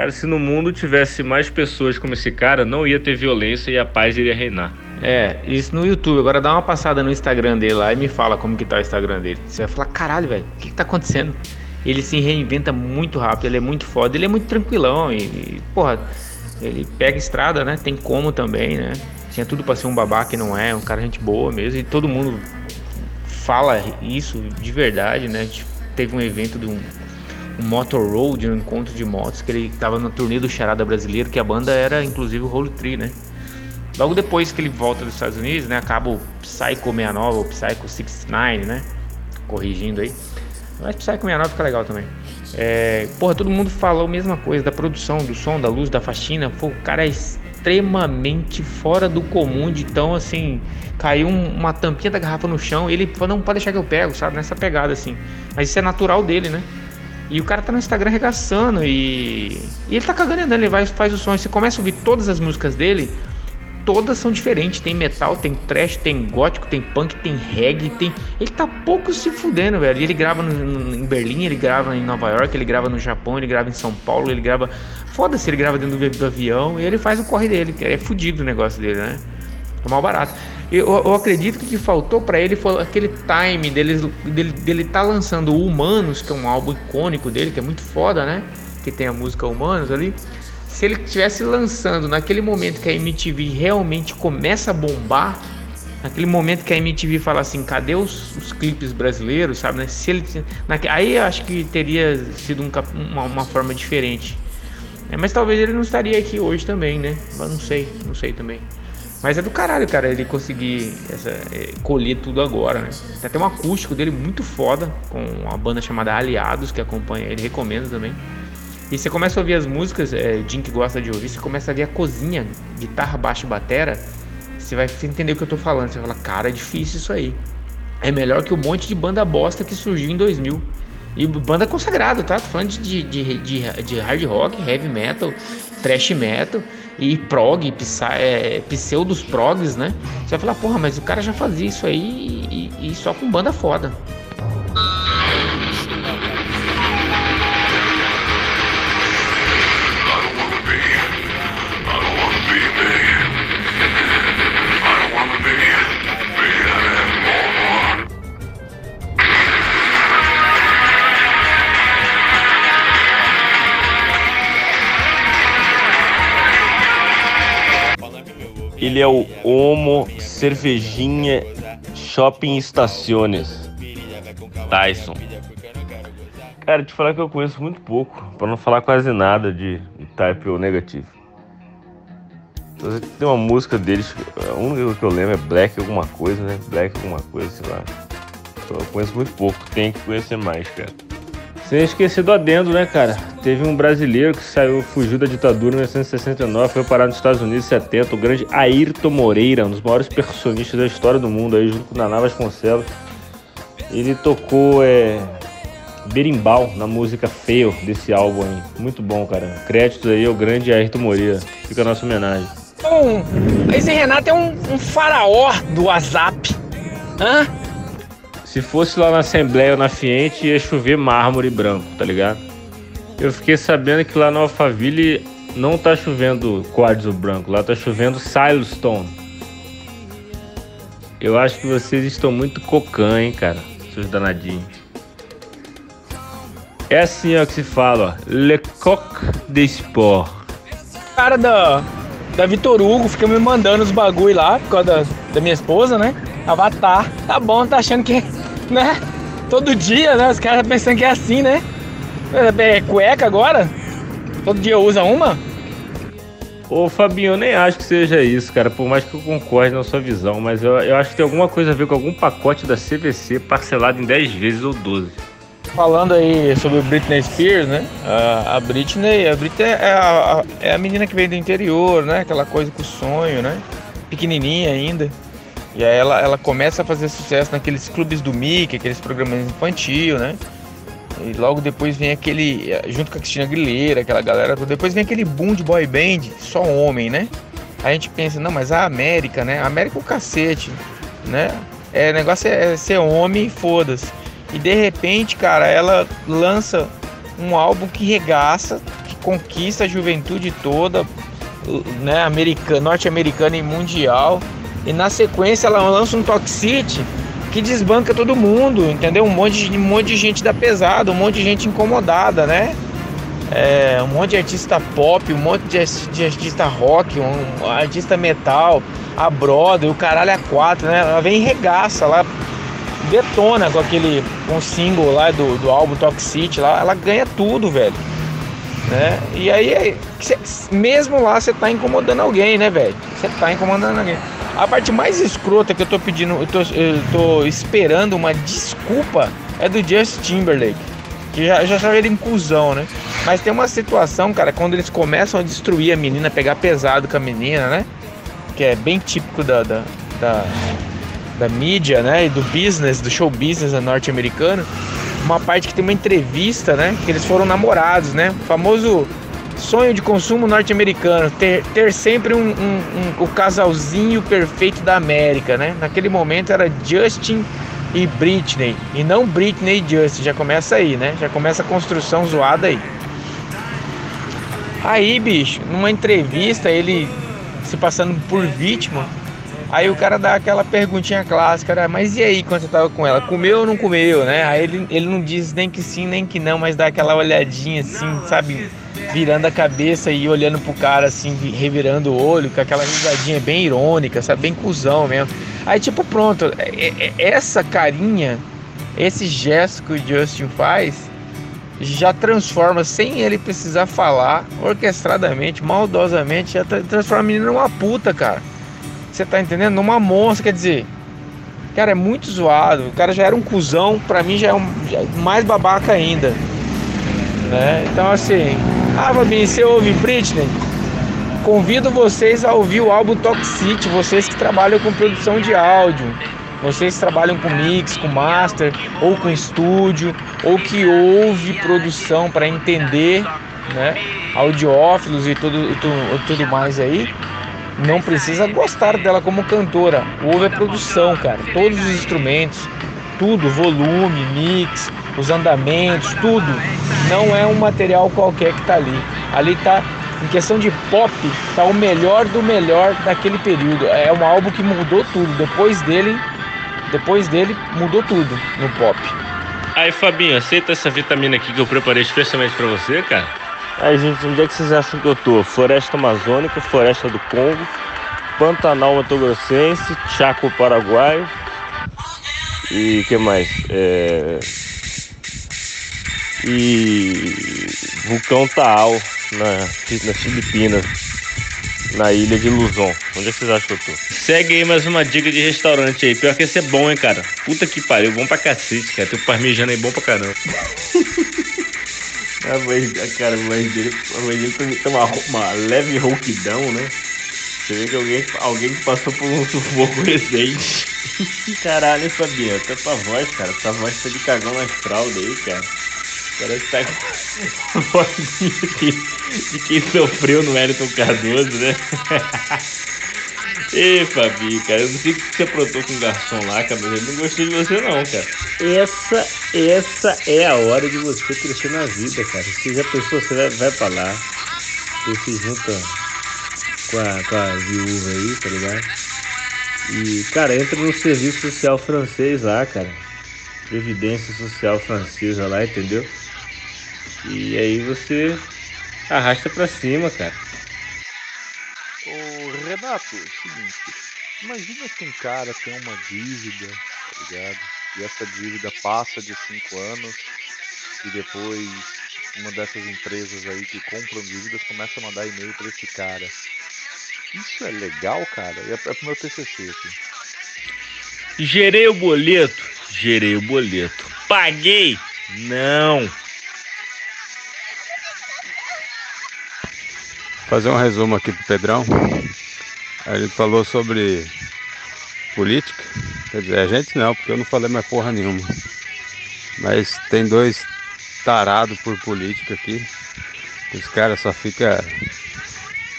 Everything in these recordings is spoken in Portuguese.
Cara, se no mundo tivesse mais pessoas como esse cara, não ia ter violência e a paz iria reinar. É, isso no YouTube. Agora dá uma passada no Instagram dele lá e me fala como que tá o Instagram dele. Você vai falar, caralho, velho, o que, que tá acontecendo? Ele se reinventa muito rápido, ele é muito foda, ele é muito tranquilão e, e porra, ele pega estrada, né? Tem como também, né? Tinha tudo pra ser um babaca e não é, um cara gente boa mesmo. E todo mundo fala isso de verdade, né? Teve um evento de um, um Motor Road, um encontro de motos, que ele tava na turnê do Charada Brasileiro, que a banda era inclusive o Holy Tree, né? Logo depois que ele volta dos Estados Unidos, né? Acaba o Psycho 69, o Psycho 69, né? Corrigindo aí. Mas Psycho 69 fica legal também. É, porra, todo mundo falou a mesma coisa da produção, do som, da luz, da faxina. Pô, o cara é extremamente fora do comum de tão assim. Caiu uma tampinha da garrafa no chão. ele falou: Não, pode deixar que eu pego, sabe? Nessa pegada assim. Mas isso é natural dele, né? E o cara tá no Instagram arregaçando e, e ele tá cagando andando, ele vai faz o som. Você começa a ouvir todas as músicas dele, todas são diferentes. Tem metal, tem trash, tem gótico, tem punk, tem reggae, tem. Ele tá pouco se fudendo, velho. Ele grava no, no, em Berlim, ele grava em Nova York, ele grava no Japão, ele grava em São Paulo, ele grava. Foda-se, ele grava dentro do, do, avião e ele faz o corre dele, é fudido o negócio dele, né? É mal barato. Eu, eu acredito que o que faltou para ele foi aquele time dele, dele, dele tá lançando o Humanos, que é um álbum icônico dele, que é muito foda, né? Que tem a música Humanos ali. Se ele estivesse lançando naquele momento que a MTV realmente começa a bombar, naquele momento que a MTV fala assim, cadê os, os clipes brasileiros, sabe? Né? Se ele, aí eu acho que teria sido um, uma, uma, forma diferente. É, mas talvez ele não estaria aqui hoje também, né? Mas não sei, não sei também. Mas é do caralho, cara, ele conseguir essa, é, colher tudo agora, né? Tem até um acústico dele muito foda, com uma banda chamada Aliados, que acompanha ele, recomendo também. E você começa a ouvir as músicas, é, Jim que gosta de ouvir, você começa a ver a cozinha, guitarra, baixo e batera, você vai entender o que eu tô falando. Você vai falar, cara, é difícil isso aí. É melhor que um monte de banda bosta que surgiu em 2000. E banda consagrada, tá? Falando de, de, de, de hard rock, heavy metal, thrash metal e prog, é, pseudos progs, né? Você vai falar, porra, mas o cara já fazia isso aí e, e só com banda foda. Ele é o Homo Cervejinha Shopping Estaciones. Tyson. Cara, te falar que eu conheço muito pouco, para não falar quase nada de Type ou Negativo. Tem uma música deles, a única que eu lembro é Black alguma coisa, né? Black alguma coisa, sei lá. Eu conheço muito pouco, tem que conhecer mais, cara. Sem esquecer do adendo, né, cara? Teve um brasileiro que saiu, fugiu da ditadura em 1969, foi parar nos Estados Unidos em 70, o grande Ayrton Moreira, um dos maiores percussionistas da história do mundo, aí junto com Naná Vasconcelos. Ele tocou é, berimbau na música Fail desse álbum aí. Muito bom, cara. Créditos aí ao grande Ayrton Moreira. Fica a nossa homenagem. Bom, esse Renato é um, um faraó do WhatsApp. Hã? Se fosse lá na Assembleia ou na Fiente, ia chover mármore branco, tá ligado? Eu fiquei sabendo que lá no Alphaville não tá chovendo quartzo branco, lá tá chovendo silestone. Eu acho que vocês estão muito cocã, hein, cara, seus danadinhos. É assim ó que se fala, ó. Le Coq de Sport. Cara da, da Vitor Hugo fica me mandando os bagulho lá por causa da, da minha esposa, né? Avatar. Tá bom, tá achando que né? Todo dia, né? Os caras pensando que é assim, né? É, é cueca agora? Todo dia usa uma? Ô Fabinho, eu nem acho que seja isso, cara, por mais que eu concorde na sua visão, mas eu, eu acho que tem alguma coisa a ver com algum pacote da CVC parcelado em 10 vezes ou 12. Falando aí sobre Britney Spears, né? A, a Britney, a Britney é a, é a menina que vem do interior, né? Aquela coisa com sonho, né? Pequenininha ainda. E aí ela, ela começa a fazer sucesso naqueles clubes do Mickey, aqueles programas infantil, né? E logo depois vem aquele, junto com a Cristina Aguilera, aquela galera toda, depois vem aquele boom de boy band, só homem, né? A gente pensa, não, mas a América, né? A América é o cacete, né? É, o negócio é, é ser homem e foda-se. E de repente, cara, ela lança um álbum que regaça, que conquista a juventude toda, né, americana, norte-americana e mundial. E na sequência ela lança um Toxicity que desbanca todo mundo, entendeu? Um monte, de, um monte de gente da pesada, um monte de gente incomodada, né? É, um monte de artista pop, um monte de, de artista rock, um, um, artista metal, a Brother, o caralho a quatro, né? Ela vem e regaça, ela detona com aquele um single lá do, do álbum Toxicity lá, ela ganha tudo, velho. Né? E aí, cê, mesmo lá, você tá incomodando alguém, né, velho? Você tá incomodando alguém. A parte mais escrota que eu tô pedindo, eu tô, eu tô esperando uma desculpa é do Justin Timberlake. Que já, já achava ele em cuzão, né? Mas tem uma situação, cara, quando eles começam a destruir a menina, pegar pesado com a menina, né? Que é bem típico da, da, da, da mídia, né? E do business, do show business norte-americano. Uma parte que tem uma entrevista, né? Que eles foram namorados, né? O famoso sonho de consumo norte-americano, ter, ter sempre um, um, um, o casalzinho perfeito da América, né? Naquele momento era Justin e Britney, e não Britney e Justin, já começa aí, né? Já começa a construção zoada aí. Aí, bicho, numa entrevista, ele se passando por vítima, Aí o cara dá aquela perguntinha clássica, né? Mas e aí quando você tava com ela? Comeu ou não comeu, né? Aí ele, ele não diz nem que sim, nem que não, mas dá aquela olhadinha assim, sabe? Virando a cabeça e olhando pro cara assim, revirando o olho, com aquela risadinha bem irônica, sabe? Bem cuzão mesmo. Aí tipo, pronto, é, é, essa carinha, esse gesto que o Justin faz, já transforma, sem ele precisar falar, orquestradamente, maldosamente, já transforma a menina numa puta, cara. Você tá entendendo? Numa monstro, quer dizer. Cara, é muito zoado. O cara já era um cuzão, pra mim já é, um, já é mais babaca ainda. Né? Então assim. Ah, Fabinho, você ouve Britney? Convido vocês a ouvir o álbum Toxicity, vocês que trabalham com produção de áudio. Vocês que trabalham com mix, com master, ou com estúdio, ou que ouve produção para entender, né? Audiófilos e tudo, tudo, tudo mais aí não precisa gostar dela como cantora. Ouve a produção, cara. Todos os instrumentos, tudo, volume, mix, os andamentos, tudo. Não é um material qualquer que tá ali. Ali tá, em questão de pop, tá o melhor do melhor daquele período. É um álbum que mudou tudo. Depois dele, depois dele mudou tudo no pop. Aí, Fabinho, aceita essa vitamina aqui que eu preparei especialmente para você, cara? Aí, gente, onde é que vocês acham que eu tô? Floresta Amazônica, Floresta do Congo, Pantanal Mato Grossense, Chaco Paraguaio e que mais? É... E Vulcão Taal na, nas Filipinas, na ilha de Luzon. Onde é que vocês acham que eu tô? Segue aí mais uma dica de restaurante aí. Pior que esse é bom, hein, cara. Puta que pariu, bom pra cacete, cara. Tem um parmejano aí bom pra caramba. A voz, cara, a voz dele, a voz dele tem uma, uma leve rouquidão, né? Você vê que alguém, alguém passou por um sufoco recente. Caralho, Fabiano, até tua voz, cara. Tua voz tá de cagão nas fraldas aí, cara. Tá com a voz de, quem sofreu no Wellington Cardoso, né? Ei, Fabi, cara, eu não sei o que você aprontou com o garçom lá, cara, mas eu não gostei de você não, cara. Essa, essa é a hora de você crescer na vida, cara. Se já pensou, você vai, vai pra lá, você se junta com a, com a viúva aí, tá ligado? E, cara, entra no serviço social francês lá, cara. Previdência social francesa lá, entendeu? E aí você arrasta pra cima, cara. Renato, é o seguinte, imagina que um cara tem uma dívida, tá ligado? E essa dívida passa de cinco anos e depois uma dessas empresas aí que compram dívidas começa a mandar e-mail para esse cara. Isso é legal, cara? É, é pro meu TCC aqui. Gerei o boleto? Gerei o boleto. Paguei? Não. Fazer um resumo aqui pro Pedrão. Gente falou sobre política. Quer dizer, a gente não, porque eu não falei mais porra nenhuma. Mas tem dois tarados por política aqui. Os caras só fica.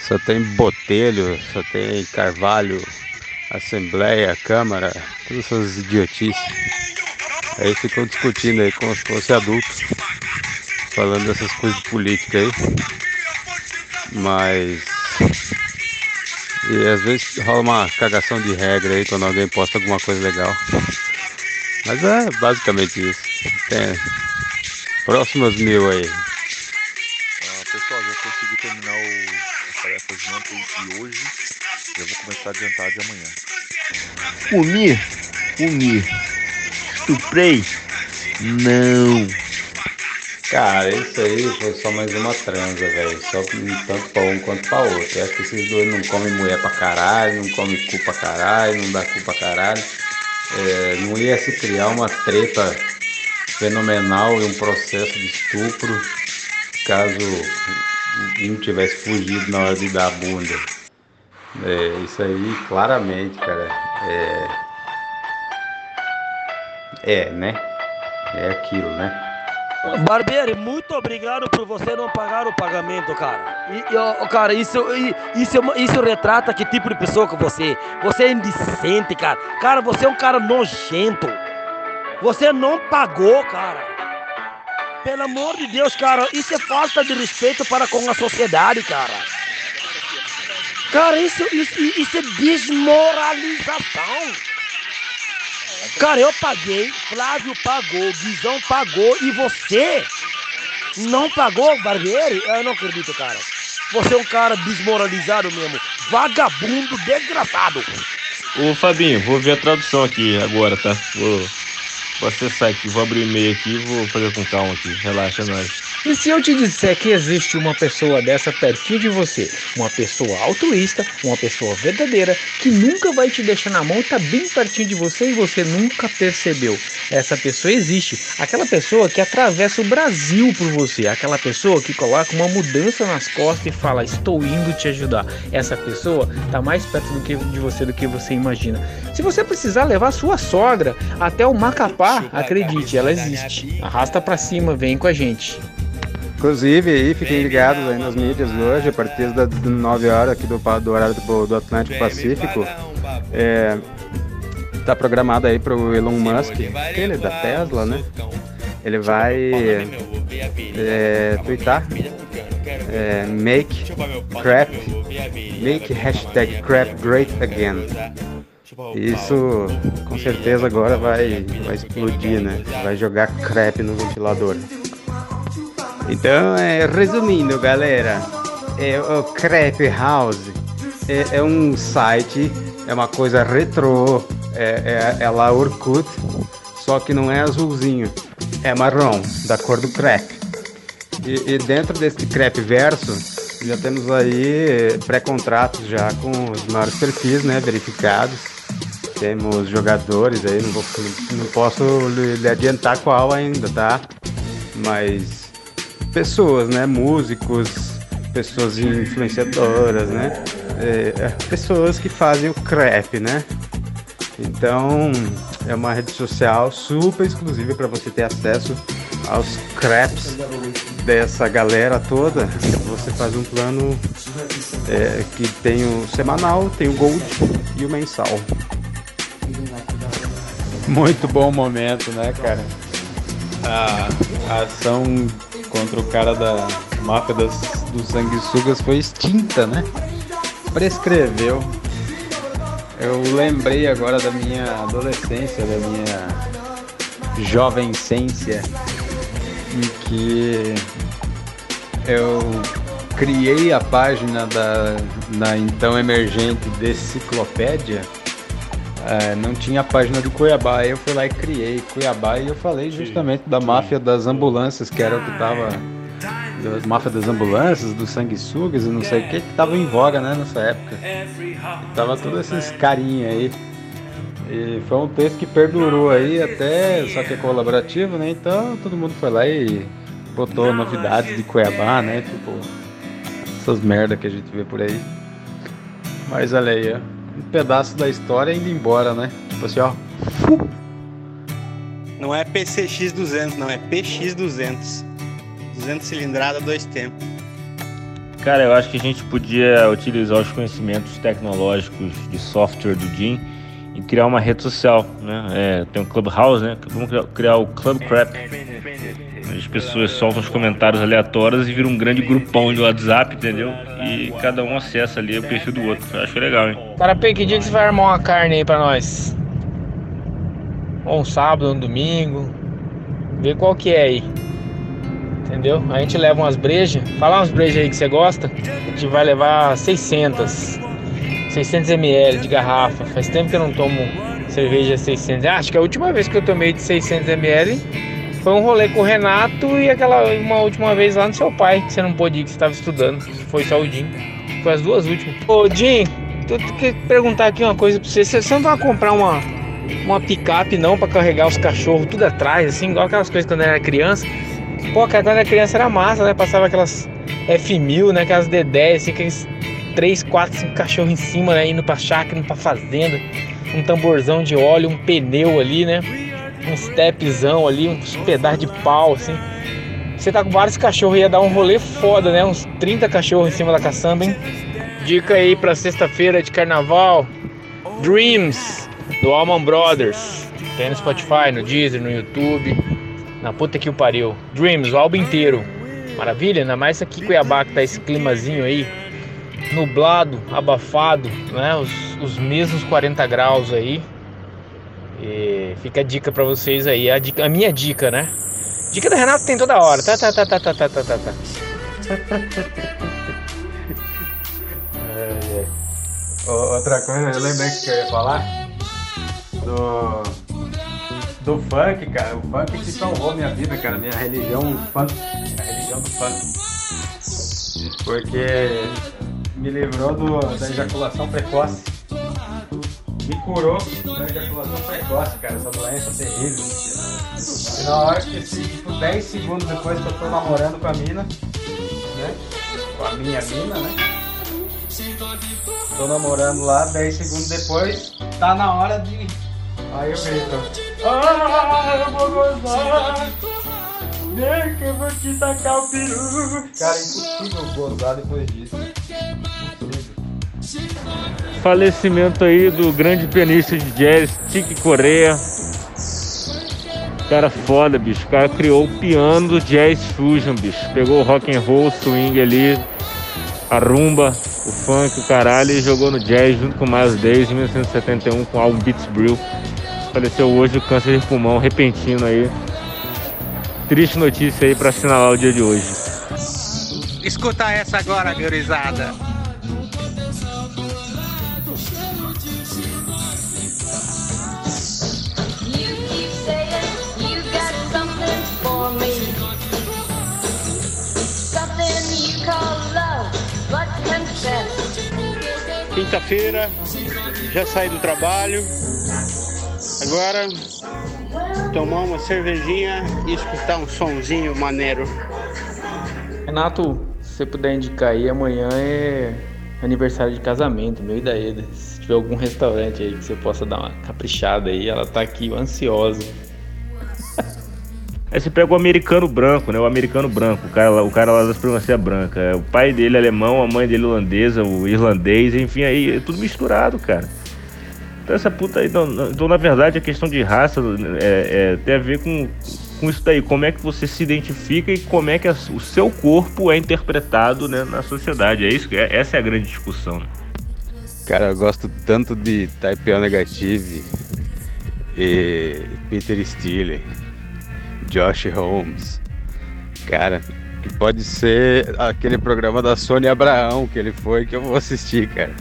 Só tem botelho, só tem carvalho, assembleia, câmara, todas essas idiotices. Aí ficam discutindo aí como se fosse adultos, falando dessas coisas de política aí. Mas. E às vezes rola uma cagação de regra aí quando alguém posta alguma coisa legal. Mas é basicamente isso. Tem próximos mil aí. Ah, pessoal, já consegui terminar o, as tarefas de ontem e hoje. Já vou começar a adiantar de amanhã. Comi, comi. Estuprei. Não. Cara, isso aí foi só mais uma transa, velho. Só tanto pra um quanto pra outro. Eu acho que esses dois não comem mulher pra caralho, não comem cu pra caralho, não dá cu pra caralho. É, não ia se criar uma treta fenomenal e um processo de estupro caso um tivesse fugido na hora de dar a bunda. É, isso aí, claramente, cara. É. É, né? É aquilo, né? Barbieri, muito obrigado por você não pagar o pagamento, cara. E, e, cara, isso, isso, é isso retrata que tipo de pessoa que você. é. Você é indecente, cara. Cara, você é um cara nojento. Você não pagou, cara. Pelo amor de Deus, cara, isso é falta de respeito para com a sociedade, cara. Cara, isso, isso, isso é desmoralização. Cara, eu paguei, Flávio pagou, Guizão pagou e você não pagou, Barbieri? Eu não acredito, cara. Você é um cara desmoralizado mesmo. Vagabundo, desgraçado. Ô Fabinho, vou ver a tradução aqui agora, tá? Vou, vou acessar aqui, vou abrir o e-mail aqui e vou fazer com calma aqui. Relaxa, nós. E se eu te disser que existe uma pessoa dessa pertinho de você, uma pessoa altruísta, uma pessoa verdadeira, que nunca vai te deixar na mão e tá bem pertinho de você e você nunca percebeu. Essa pessoa existe. Aquela pessoa que atravessa o Brasil por você. Aquela pessoa que coloca uma mudança nas costas e fala: Estou indo te ajudar. Essa pessoa tá mais perto do que, de você do que você imagina. Se você precisar levar sua sogra até o Macapá, acredite, ela existe. Arrasta pra cima, vem com a gente. Inclusive aí, fiquem ligados aí nas mídias hoje, a partir das 9 horas aqui do, do horário do, do Atlântico Pacífico. É, tá programado aí pro Elon Musk, aquele da Tesla, né? Ele vai é, twittar. é, make crap, make hashtag crap great again. Isso com certeza agora vai, vai explodir, né? Vai jogar crap no ventilador. Então, é, resumindo, galera, é, o Crepe House é, é um site, é uma coisa retrô, é, é, é lá Orkut, só que não é azulzinho, é marrom, da cor do crepe. E, e dentro desse crepe verso, já temos aí pré-contratos já com os maiores perfis, né, verificados. Temos jogadores aí, não, vou, não posso lhe adiantar qual ainda, tá? Mas pessoas, né? Músicos, pessoas influenciadoras, né? É, é, pessoas que fazem o crepe, né? Então é uma rede social super exclusiva para você ter acesso aos crepes dessa galera toda. Você faz um plano é, que tem o semanal, tem o gold e o mensal. Muito bom momento, né, cara? A, a ação contra o cara da máfia das, dos sanguessugas foi extinta, né? Prescreveu. Eu lembrei agora da minha adolescência, da minha jovencência, em que eu criei a página da, da então emergente Deciclopédia. É, não tinha a página do Cuiabá, aí eu fui lá e criei Cuiabá e eu falei justamente da máfia das ambulâncias, que era o que tava. Da máfia das ambulâncias, dos sanguessugas e não sei o que, que tava em voga, né, nessa época. E tava todos esses carinha aí. E foi um texto que perdurou aí até, só que é colaborativo, né? Então todo mundo foi lá e botou novidades de Cuiabá, né? Tipo, essas merda que a gente vê por aí. Mas olha aí, ó. Um pedaço da história indo embora, né? Tipo assim, ó. Não é PCX 200, não, é PX 200. 200 cilindrada, dois tempos. Cara, eu acho que a gente podia utilizar os conhecimentos tecnológicos de software do Jim e criar uma rede social, né? É, tem o Clubhouse, né? Vamos criar, o Club Crap. As pessoas soltam os comentários aleatórios e vira um grande grupão de WhatsApp, entendeu? E cada um acessa ali o perfil do outro. Acho legal, hein? Carapê, que dia que você vai armar uma carne aí pra nós? Ou um sábado, ou um domingo. Vê qual que é aí. Entendeu? A gente leva umas brejas. Fala umas brejas aí que você gosta. A gente vai levar 600. 600 ml de garrafa. Faz tempo que eu não tomo cerveja 600. Ah, acho que a última vez que eu tomei de 600 ml foi um rolê com o Renato e aquela uma última vez lá no seu pai, que você não pôde ir, que você estava estudando. Foi só o Jim. Foi as duas últimas. Ô, Jim, eu queria perguntar aqui uma coisa pra você. Você não vai comprar uma, uma picape não para carregar os cachorros tudo atrás, assim, igual aquelas coisas quando era criança? Pô, quando era criança era massa, né? Passava aquelas F1000, né? Aquelas D10, assim, aqueles 3, 4, 5 cachorros em cima, né? Indo pra chácara, indo pra fazenda. Um tamborzão de óleo, um pneu ali, né? Um stepzão ali, uns pedaços de pau, assim. Você tá com vários cachorros, ia dar um rolê foda, né? Uns 30 cachorros em cima da caçamba, hein? Dica aí pra sexta-feira de carnaval. Dreams, do Alman Brothers. Tem no Spotify, no Deezer, no YouTube. Na puta que o pariu. Dreams, o álbum inteiro. Maravilha, ainda mais aqui em Cuiabá que tá esse climazinho aí. Nublado, abafado, né? Os, os mesmos 40 graus aí. E fica a dica pra vocês aí. A, dica, a minha dica, né? Dica do Renato tem toda hora. Tá, tá, tá, tá, tá, tá, tá, tá. tá. É, é. Outra coisa, eu lembrei que eu ia falar do, do funk, cara. O funk que salvou minha vida, cara. Minha religião, funk. A religião do funk. Porque me livrou do, da ejaculação precoce. Me curou da ejaculação precoce, cara. Essa doença terrível. E na hora que, tipo, 10 segundos depois que eu tô namorando com a mina, né? Com a minha mina, né? Tô namorando lá, 10 segundos depois, tá na hora de. Aí eu grito. Ah, eu vou gozar! Vem que eu vou te tacar o peru! Cara, é impossível gozar depois disso. Falecimento aí do grande pianista de jazz, Tiki Corea. Cara foda, bicho. O cara criou o piano do jazz fusion, bicho. Pegou o rock and roll, o swing ali, a rumba, o funk, o caralho e jogou no jazz junto com o Miles Davis em 1971 com o álbum Beats Brew. Faleceu hoje do câncer de pulmão repentino aí. Triste notícia aí pra assinalar o dia de hoje. Escuta essa agora, gurizada. Quinta-feira, já saí do trabalho. Agora tomar uma cervejinha e escutar um sonzinho maneiro. Renato, se você puder indicar aí, amanhã é aniversário de casamento, meu e da Eda. Se tiver algum restaurante aí que você possa dar uma caprichada aí, ela tá aqui ansiosa. Aí você pega o americano branco, né? O americano branco, o cara, o cara lá da supremacia branca. É, O pai dele é alemão, a mãe dele holandesa, o irlandês, enfim, aí é tudo misturado, cara. Então essa puta aí, então, então, na verdade a questão de raça é, é, tem a ver com, com isso daí, como é que você se identifica e como é que a- o seu corpo é interpretado né, na sociedade. É isso, é- essa é a grande discussão. né? Cara, eu gosto tanto de Type O Negative e Peter Steele, Josh Holmes. Cara, que pode ser aquele programa da Sônia Abraão que ele foi que eu vou assistir, cara.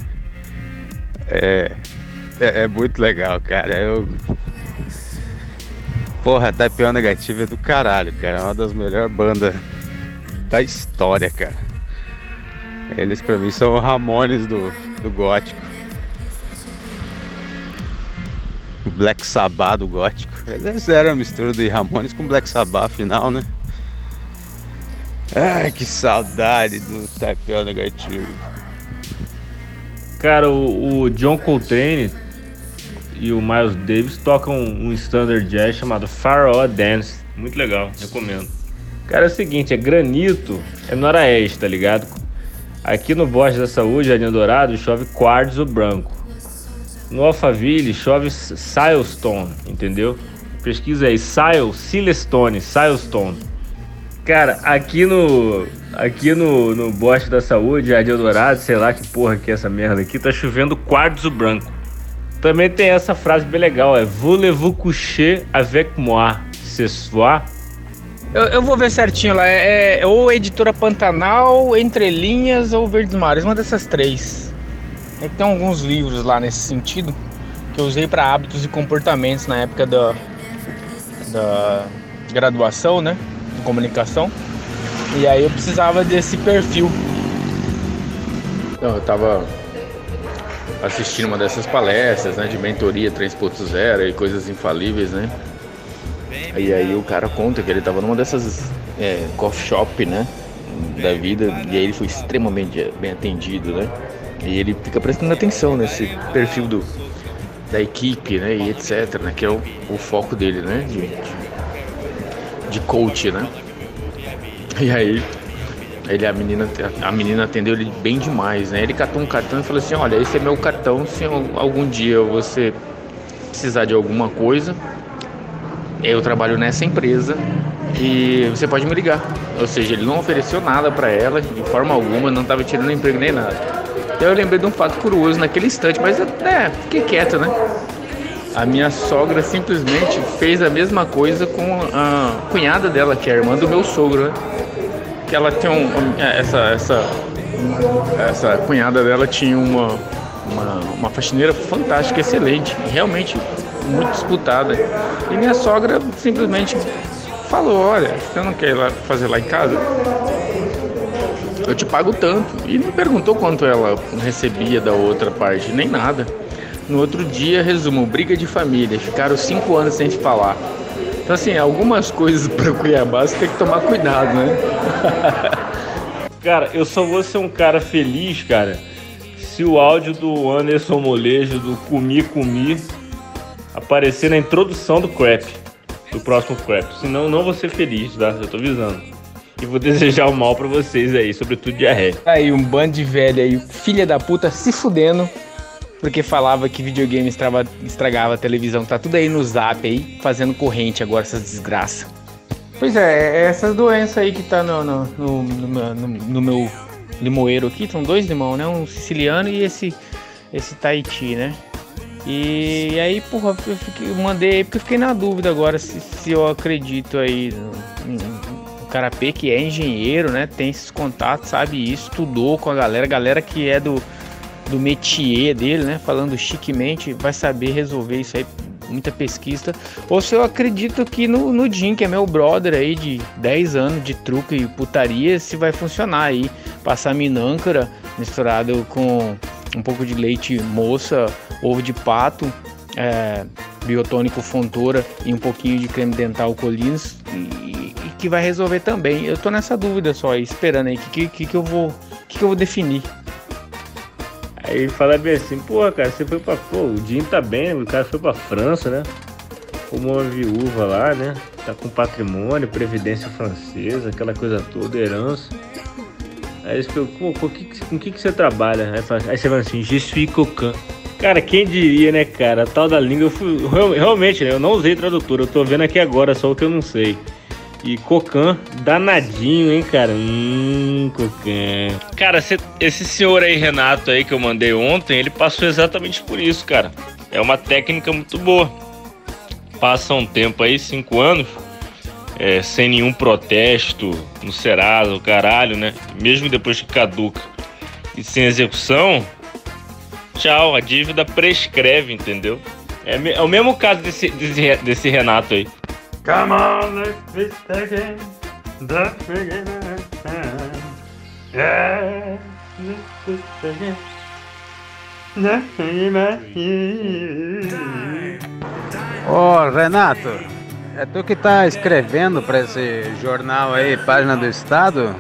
É, é, é muito legal, cara. Eu... Porra, Type O Negative é do caralho, cara. É uma das melhores bandas da história, cara. Eles pra mim são Ramones do, do gótico. Black Sabbath do gótico. Eles eram a mistura de Ramones com Black Sabbath afinal, né? Ai, que saudade do Type O negativo. Cara, o, o John Coltrane e o Miles Davis tocam um standard jazz chamado Pharaoh Dance. Muito legal, recomendo. Cara, é o seguinte, é granito, é noroeste, tá ligado? Aqui no Borges da Saúde, Jardim Dourado, chove quartzo branco. No Alphaville chove silestone, entendeu? Pesquisa aí, sil, silestone, silestone. Cara, aqui no. Aqui no, no Boste da Saúde, Jardim Dourado, sei lá que porra que é essa merda aqui, tá chovendo quartzo branco. Também tem essa frase bem legal, é Voulez-vous coucher avec moi ce soir? Eu, eu vou ver certinho lá. É, é ou Editora Pantanal, Entre Linhas ou Verdes Mares, uma dessas três. É que tem alguns livros lá nesse sentido que eu usei para hábitos e comportamentos na época da, da graduação, né? De comunicação. E aí eu precisava desse perfil. Então, eu tava assistindo uma dessas palestras, né? De mentoria 3.0 e coisas infalíveis, né? E aí o cara conta que ele tava numa dessas é, coffee shop, né? Da vida, e aí ele foi extremamente bem atendido, né? E ele fica prestando atenção nesse perfil do, da equipe, né? E etc, né? Que é o, o foco dele, né? De, de, de coach, né? E aí ele, a, menina, a menina atendeu ele bem demais, né? Ele catou um cartão e falou assim, olha, esse é meu cartão, se algum dia você precisar de alguma coisa, eu trabalho nessa empresa e você pode me ligar. Ou seja, ele não ofereceu nada para ela, de forma alguma, não estava tirando emprego nem nada. Eu lembrei de um fato curioso naquele instante, mas é, fiquei quieto, né? A minha sogra simplesmente fez a mesma coisa com a cunhada dela, que é a irmã do meu sogro, né? Que ela tem um. Essa, essa, essa cunhada dela tinha uma, uma, uma faxineira fantástica, excelente, realmente muito disputada. E minha sogra simplesmente falou: Olha, você não quer ir lá fazer lá em casa? Eu te pago tanto. E não perguntou quanto ela recebia da outra parte, nem nada. No outro dia, resumo: briga de família. Ficaram cinco anos sem se falar. Então, assim, algumas coisas para Cuiabá você tem que tomar cuidado, né? Cara, eu só vou ser um cara feliz, cara, se o áudio do Anderson Molejo do Comi Comi aparecer na introdução do crap, do próximo crap. Senão não vou ser feliz, tá? Eu tô avisando. E vou desejar o mal pra vocês aí, sobretudo diarreia. Aí, um bando de velho aí, filha da puta, se fudendo. Porque falava que videogame estrava- estragava a televisão. Tá tudo aí no zap aí, fazendo corrente agora, essas desgraças. Pois é, é essas doenças aí que tá no, no, no, no meu- no- no meu limoeiro aqui. São dois limão, né? Um siciliano e esse, esse Tahiti, né? E, aí, porra, eu, fiquei, eu mandei aí porque eu fiquei na dúvida agora se, se eu acredito aí Carapê, que é engenheiro, né? Tem esses contatos, sabe isso, estudou com a galera, galera que é do, do métier dele, né? Falando chiquemente, vai saber resolver isso aí, muita pesquisa. Ou se eu acredito que no, no Jim, que é meu brother aí de 10 anos de truque e putaria, se vai funcionar aí. Passar minâncora misturado com um pouco de leite moça, ovo de pato, é, biotônico fontora e um pouquinho de creme dental colinos e, e que vai resolver também. Eu tô nessa dúvida só aí, esperando aí que que, que eu vou que, que eu vou definir. Aí fala bem assim, pô, cara, você foi pra. Pô, o Dinho tá bem, o cara foi pra França, né? Como uma viúva lá, né? Tá com patrimônio, previdência francesa, aquela coisa toda, herança. Aí eles pô, com o que, com que, que você trabalha? Aí, fala- aí você fala assim, je suis coquin. Cara, quem diria, né, cara? A tal da língua, eu fui, real- realmente, né? Eu não usei tradutor, eu tô vendo aqui agora só o que eu não sei. E Cocan, danadinho, hein, cara? Hum, Cocan. Cara, cê- esse senhor aí, Renato, aí que eu mandei ontem, ele passou exatamente por isso, cara. É uma técnica muito boa. Passa um tempo aí, cinco anos, é, sem nenhum protesto no Serasa, o caralho, né? Mesmo depois que caduca e sem execução, tchau, a dívida prescreve, entendeu? É, é o mesmo caso desse, desse, desse Renato aí. Come on, let's be. Let's begin again. Yeah, let's be. Let's begin again. Ô, Renato, é tu que tá escrevendo pra esse jornal aí, Página do Estado?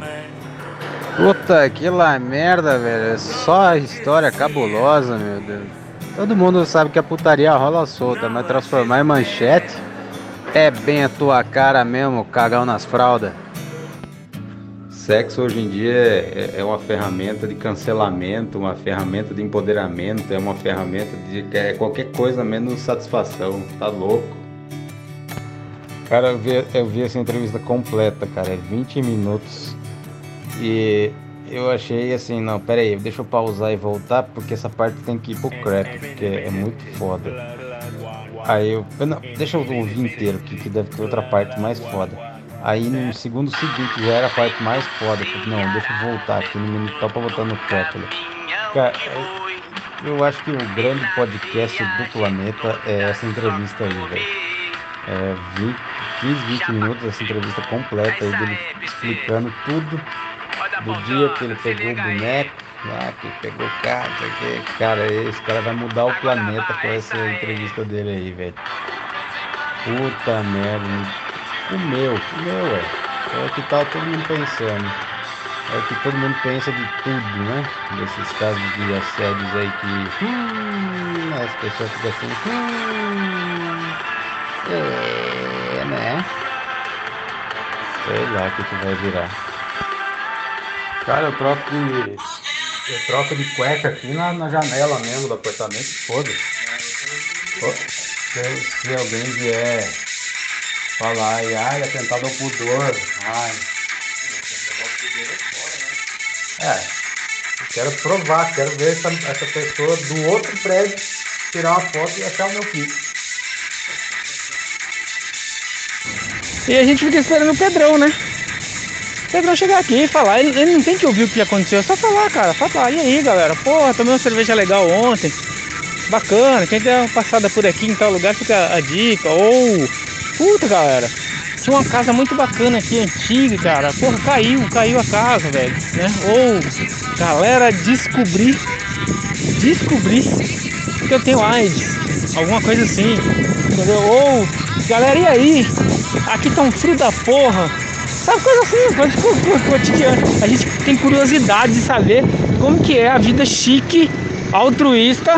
Puta, que lá merda, velho. É só história cabulosa, meu Deus. Todo mundo sabe que a putaria rola solta, mas transformar em manchete é bem a tua cara mesmo, cagão nas fraldas. Sexo hoje em dia é, é uma ferramenta de cancelamento, uma ferramenta de empoderamento, é uma ferramenta de é qualquer coisa menos satisfação. Tá louco? Cara, eu vi, eu vi essa entrevista completa, cara, é 20 minutos. E eu achei assim, não, pera aí, deixa eu pausar e voltar, porque essa parte tem que ir pro crap, porque é muito foda. Aí eu, não, deixa eu ouvir inteiro, que, que deve ter outra parte mais foda. Aí no segundo seguinte já era a parte mais foda, eu falei, não, deixa eu voltar aqui no minuto pra voltar no né? Cara, eu, eu acho que o grande podcast do planeta é essa entrevista aí, velho. É, 20, 15, 20 minutos essa entrevista completa aí dele explicando tudo do dia que ele pegou o boneco, lá, que ele pegou o cara, o quê. cara, esse cara vai mudar o planeta com essa entrevista dele aí, velho. Puta merda, o meu, o meu. É o que tá todo mundo pensando. É o que todo mundo pensa de tudo, né? Desses casos de assédios aí que. Hum, as pessoas ficam assim. Hum, é, né? Sei lá o que, que vai virar. Cara, troco de. Eu troco de cueca aqui na, na janela mesmo do apartamento, foda-se. Se, alguém vier falar, ai, ai, atentado ao pudor, ai. É, quero provar, quero ver essa, essa pessoa do outro prédio tirar uma foto e achar o meu pico. E a gente fica esperando o Pedrão, né? Pedrão chegar aqui e falar. Ele, ele não tem que ouvir o que aconteceu, é só falar, cara. Falar, e aí, galera? Porra, tomei uma cerveja legal ontem. Bacana, quem der uma passada por aqui em tal lugar fica a dica. Ou, puta, galera. Tinha uma casa muito bacana aqui, antiga, cara. Porra, caiu, caiu a casa, velho. Né? Ou, galera, descobri, descobri que eu tenho AIDS. Alguma coisa assim. Entendeu? Ou, galera, e aí? Aqui tá um frio da porra. Sabe coisa assim, cotidiana. A gente tem curiosidade de saber como que é a vida chique, altruísta,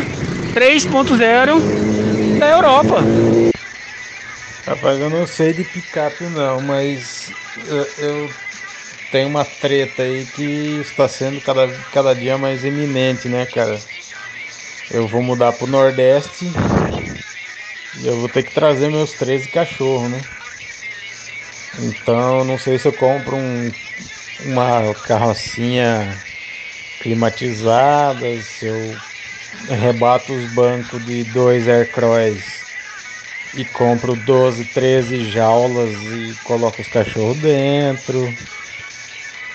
3.0 da Europa. Rapaz, eu não sei de picape não, mas eu, eu tenho uma treta aí que está sendo cada, cada dia mais eminente, né, cara? Eu vou mudar pro Nordeste e eu vou ter que trazer meus 13 cachorros, né? Então, não sei se eu compro um, uma carrocinha climatizada, se eu rebato os bancos de dois Aircross e compro 12, 13 jaulas e coloco os cachorros dentro.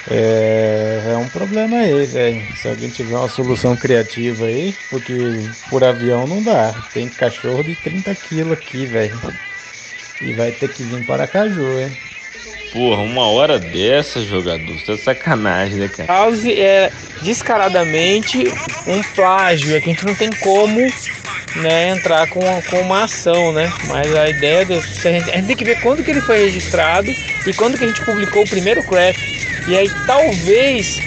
É, é um problema aí, velho. Se alguém tiver uma solução criativa aí, porque por avião não dá. Tem cachorro de 30 quilos aqui, velho. E vai ter que vir para Caju, hein? Porra, uma hora dessa, jogador. Isso é sacanagem, né, cara? House é descaradamente um plágio, é que a gente não tem como né, entrar com, com uma ação, né? Mas a ideia do. A gente, a gente tem que ver quando que ele foi registrado e quando que a gente publicou o primeiro craft. E aí talvez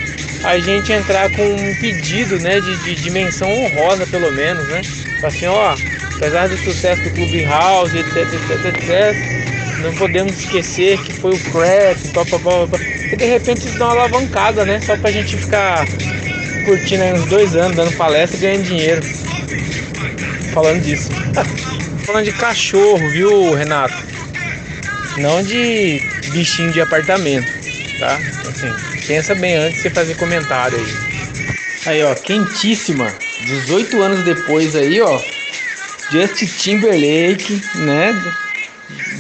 a gente entrar com um pedido né, de, de dimensão honrosa, pelo menos, né? Assim, ó, apesar do sucesso do Clubhouse, etc, etc, etc, não podemos esquecer que foi o craft, pá, pá, pá, pá. e de repente isso dá uma alavancada, né? Só pra gente ficar curtindo aí uns dois anos, dando palestra e ganhando dinheiro. Falando disso. Falando de cachorro, viu, Renato? Não de bichinho de apartamento, tá? Assim, pensa bem antes de você fazer comentário aí. Aí, ó, quentíssima. 18 anos depois aí, ó. Justin Timberlake, né?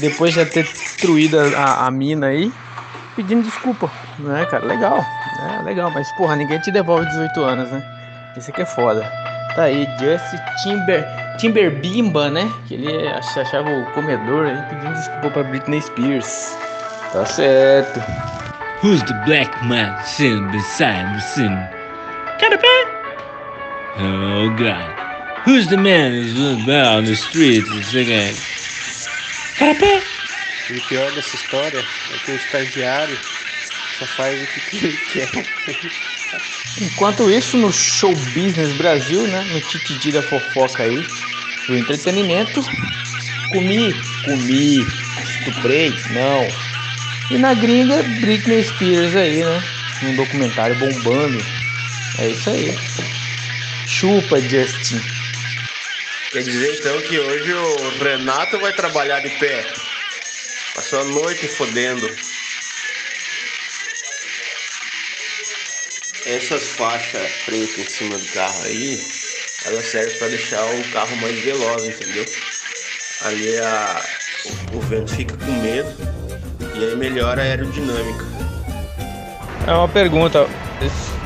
Depois de ter destruído a, a mina aí, pedindo desculpa, né, cara? Legal, né? Legal, mas porra, ninguém te devolve 18 anos, né? Isso aqui é foda. Tá aí, Justin Timber, Timberbimba, né? Que ele ach- achava o comedor aí, pedindo desculpa pra Britney Spears. Tá certo. Who's the black man sitting beside the sin? Oh God. Who's the man who's running around the streets and singing? E o pior dessa história é que o estagiário só faz o que ele quer. Enquanto isso, no show business Brasil, né? No tititi da fofoca aí, do entretenimento, comi, comi, estuprei, não. E na gringa, Britney Spears aí, né? Um documentário bombando. É isso aí. Chupa, Justin. Quer dizer então que hoje o Renato vai trabalhar de pé. Passou a noite fodendo. Essas faixas pretas em cima do carro aí, ela serve para deixar o carro mais veloz, entendeu? Ali a, o, o vento fica com medo e aí melhora a aerodinâmica. É uma pergunta.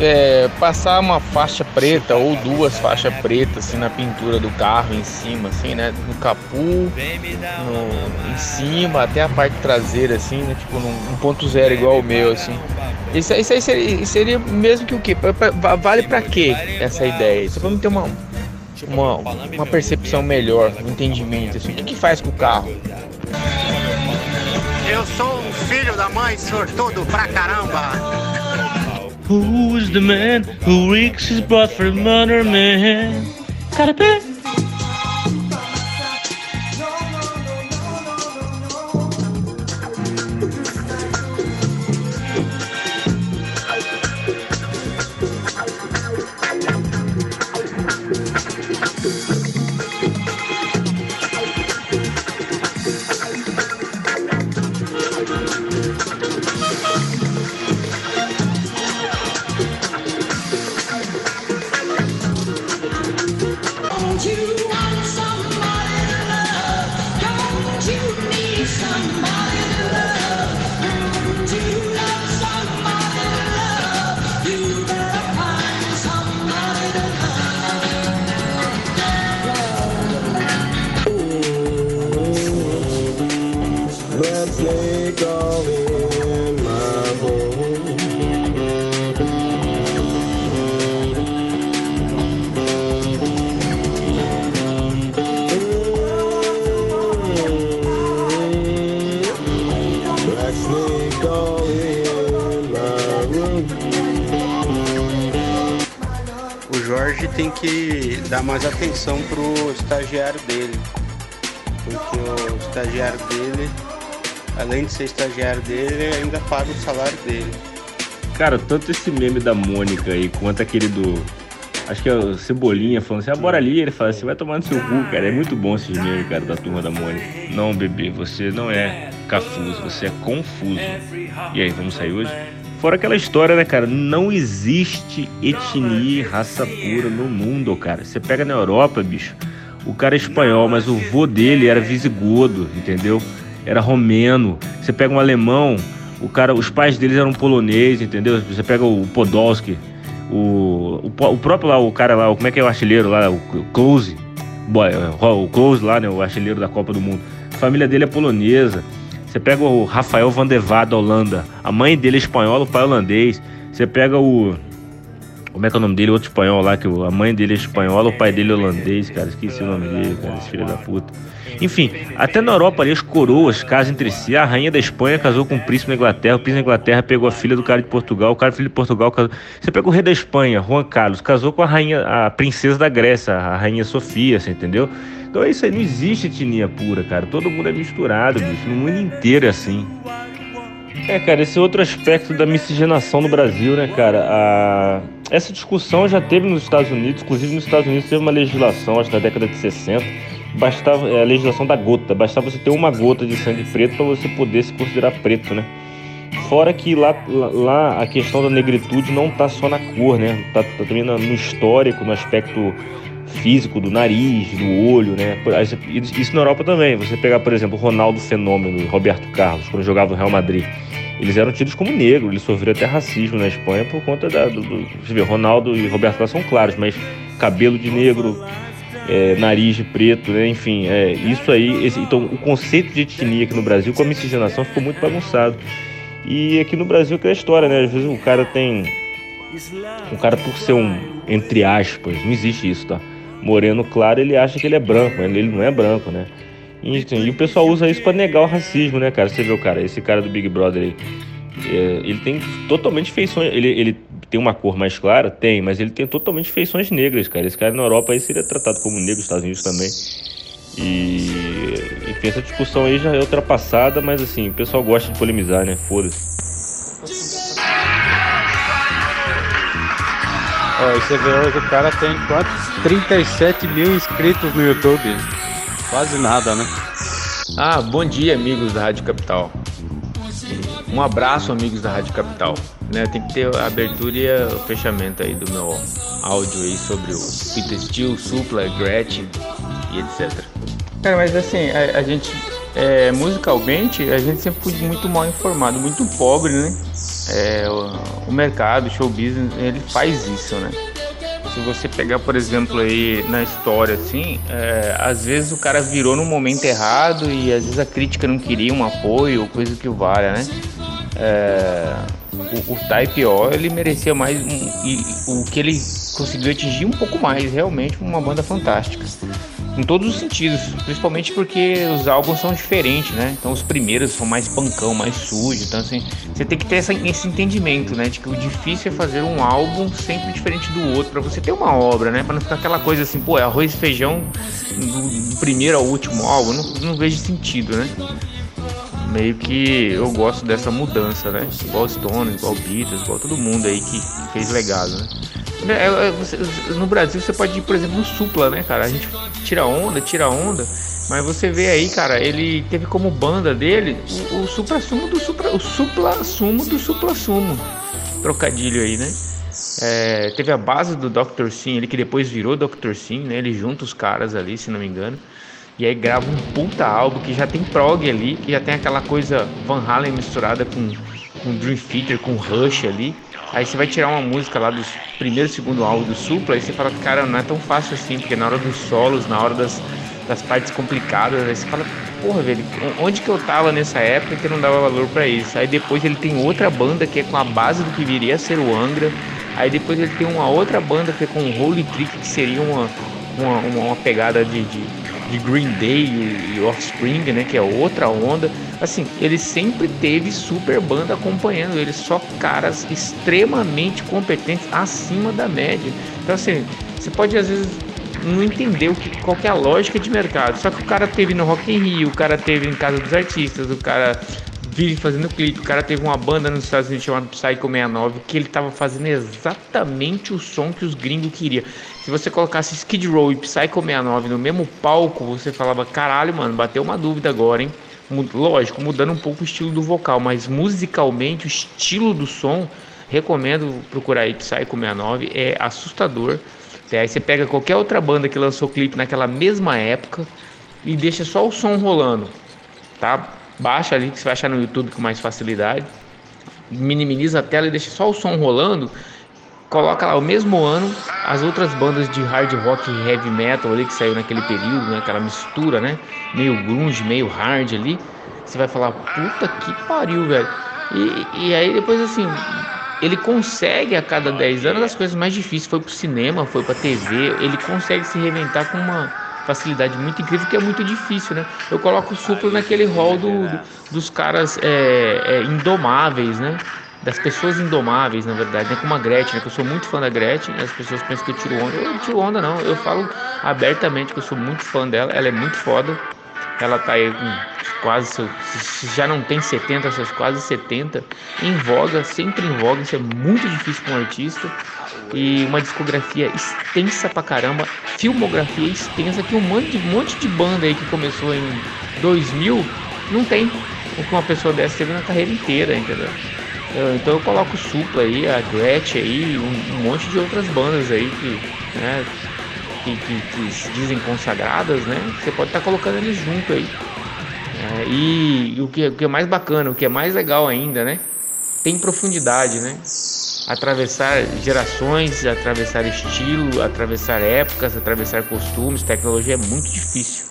É, passar uma faixa preta ou duas faixas pretas assim na pintura do carro em cima, assim, né? No capu, no, em cima, até a parte traseira, assim, né? Tipo num 1.0 igual o meu, assim. Isso, isso aí seria, seria mesmo que o quê? Pra- pra- vale pra quê essa ideia? Só pra me ter uma, uma, uma percepção melhor, um entendimento, assim. O que, que faz com o carro? Eu sou um filho da mãe sortudo pra caramba. Who's the man who reeks his blood for another man? Got a Jorge tem que dar mais atenção pro estagiário dele. Porque o estagiário dele, além de ser estagiário dele, ele ainda paga o salário dele. Cara, tanto esse meme da Mônica aí, quanto aquele do. Acho que é o Cebolinha falando assim, ah, bora ali. Ele fala assim, vai tomar no seu cu, cara. É muito bom esses memes, cara, da turma da Mônica. Não, bebê, você não é cafuso, você é confuso. E aí, vamos sair hoje? Fora aquela história, né, cara? Não existe etnia e raça pura no mundo, cara. Você pega na Europa, bicho. O cara é espanhol, mas o vô dele era visigodo, entendeu? Era romeno. Você pega um alemão, o cara, os pais deles eram polonês, entendeu? Você pega o Podolski, o, o, o próprio lá, o cara lá, como é que é o artilheiro lá, o, Klose, boy, o Klose lá, né, o artilheiro da Copa do Mundo. A família dele é polonesa. Você pega o Rafael van da Holanda, a mãe dele é espanhola, o pai é holandês. Você pega o como é que é o nome dele? Outro espanhol lá, que a mãe dele é espanhola, o pai dele é holandês, cara. Esqueci o nome dele, cara, esse filho da puta. Enfim, até na Europa ali as coroas casam entre si. A rainha da Espanha casou com o príncipe da Inglaterra, o príncipe da Inglaterra pegou a filha do cara de Portugal, o cara filho de Portugal casou. Você pega o rei da Espanha, Juan Carlos, casou com a rainha, a princesa da Grécia, a rainha Sofia, você entendeu? Então é isso aí, não existe etnia pura, cara. Todo mundo é misturado, bicho. No mundo inteiro é assim. É, cara, esse é outro aspecto da miscigenação no Brasil, né, cara? A- Essa discussão já teve nos Estados Unidos, inclusive nos Estados Unidos teve uma legislação, acho na década de 60, bastava, é a legislação da gota, bastava você ter uma gota de sangue preto para você poder se considerar preto, né? Fora que lá, lá, a questão da negritude não tá só na cor, né? Tá, tá também no histórico, no aspecto físico do nariz, do olho, né? Isso na Europa também. Você pegar, por exemplo, Ronaldo Fenômeno e Roberto Carlos, quando jogava no Real Madrid. Eles eram tidos como negros, eles sofreram até racismo na Espanha por conta da, do, do- Você vê, Ronaldo e Roberto Carlos são claros, mas cabelo de negro, é, nariz de preto, né? Enfim, é, isso aí. esse- então, o conceito de etnia aqui no Brasil com a miscigenação ficou muito bagunçado. E aqui no Brasil que é a história, né? Às vezes o cara tem. O cara, por ser um, entre aspas, não existe isso, tá? Moreno claro, ele acha que ele é branco, mas ele não é branco, né? E, assim, e o pessoal usa isso pra negar o racismo, né, cara? Você vê o cara, esse cara do Big Brother aí. é, ele tem totalmente feições. Ele, ele tem uma cor mais clara? Tem, mas ele tem totalmente feições negras, cara. Esse cara na Europa aí seria tratado como negro, nos Estados Unidos também. E, essa discussão aí já é ultrapassada, mas assim, o pessoal gosta de polemizar, né? Foda-se. Ó, e você vê hoje o cara tem quantos? 37 mil inscritos no YouTube. Quase nada, né? Ah, bom dia, amigos da Rádio Capital. Um abraço, amigos da Rádio Capital. Né, tem que ter a abertura e o fechamento aí do meu áudio aí sobre o Peter Steele, Supla, Gretchen e etc. Cara, mas assim, a, a gente é, musicalmente a gente sempre foi muito mal informado, muito pobre, né? É, o, o mercado, o show business, ele faz isso, né? Se você pegar, por exemplo, aí na história, assim, é, às vezes o cara virou no momento errado e às vezes a crítica não queria um apoio, coisa que valha, né? É, o, o Type O ele merecia mais um, e o que ele conseguiu atingir um pouco mais, realmente uma banda fantástica em todos os sentidos, principalmente porque os álbuns são diferentes, né? Então os primeiros são mais pancão, mais sujo, então assim, você tem que ter essa, esse entendimento, né? De que o difícil é fazer um álbum sempre diferente do outro, para você ter uma obra, né? Para não ficar aquela coisa assim, pô, é arroz e feijão do, do primeiro ao último álbum, não, não vejo sentido, né? Meio que eu gosto dessa mudança, né? Igual Stones, igual Beatles, igual todo mundo aí que fez legado, né? É, é, você, no Brasil você pode ir, por exemplo, no Supla, né, cara? A gente tira onda, tira onda, mas você vê aí, cara, ele teve como banda dele o, o supra sumo do supra, o supla sumo do supla sumo. Trocadilho aí, né? É, teve a base do Dr. Sim, ele que depois virou Dr. Sim, né? Ele junta os caras ali, se não me engano. E aí grava um puta álbum que já tem prog ali, que já tem aquela coisa Van Halen misturada com, com Dream Theater, com Rush ali. Aí você vai tirar uma música lá do primeiro, segundo álbum do Supla, e você fala, cara, não é tão fácil assim, porque na hora dos solos, na hora das, das partes complicadas, aí você fala, porra, velho, onde que eu tava nessa época que eu não dava valor para isso? Aí depois ele tem outra banda que é com a base do que viria a ser o Angra, aí depois ele tem uma outra banda que é com o Holy Trick, que seria uma, uma, uma pegada de, de, de Green Day e, e Offspring, né, que é outra onda assim, ele sempre teve super banda acompanhando ele, só caras extremamente competentes acima da média. Então assim, você pode às vezes não entender o que, qual que é a lógica de mercado. Só que o cara teve no Rock in Rio, o cara teve em Casa dos Artistas, o cara vive fazendo clipe, o cara teve uma banda nos Estados Unidos chamada Psycho 69 que ele tava fazendo exatamente o som que os gringos queriam. Se você colocasse Skid Row e Psycho 69 no mesmo palco, você falava, caralho, mano, bateu uma dúvida agora, hein? Lógico, mudando um pouco o estilo do vocal, mas musicalmente o estilo do som, recomendo procurar aí Psycho 69, é assustador. É, aí você pega qualquer outra banda que lançou clipe naquela mesma época e deixa só o som rolando, tá? Baixa ali que você vai achar no YouTube com mais facilidade. Minimiza a tela e deixa só o som rolando coloca lá o mesmo ano as outras bandas de hard rock e heavy metal ali que saiu naquele período, né? Aquela mistura, né? Meio grunge, meio hard ali. Você vai falar, puta que pariu, velho. E, e aí depois assim, ele consegue a cada 10 anos as coisas mais difíceis. Foi pro cinema, foi pra TV, ele consegue se reinventar com uma facilidade muito incrível, que é muito difícil, né? Eu coloco o Supla naquele hall do, do, dos caras é, é, indomáveis, né? Das pessoas indomáveis, na verdade, né? Como a Gretchen, né? que eu sou muito fã da Gretchen, as pessoas pensam que eu tiro onda. Eu não tiro onda, não. Eu falo abertamente que eu sou muito fã dela, ela é muito foda. Ela tá aí com quase, se já não tem 70, seus quase 70, em voga, sempre em voga, isso é muito difícil para um artista. E uma discografia extensa pra caramba, filmografia extensa, que um monte, de, um monte de banda aí que começou em 2000 não tem o que uma pessoa dessa teve na carreira inteira, entendeu? Eu, então eu coloco Supla aí, a Gretchen aí, um, um, monte de outras bandas aí que, né, que, que, que se dizem consagradas, né? Você pode estar tá colocando eles junto aí. É, e, e o, que, o que é mais bacana, o que é mais legal ainda, né? Tem profundidade, né? Atravessar gerações, atravessar estilo, atravessar épocas, atravessar costumes, tecnologia é muito difícil.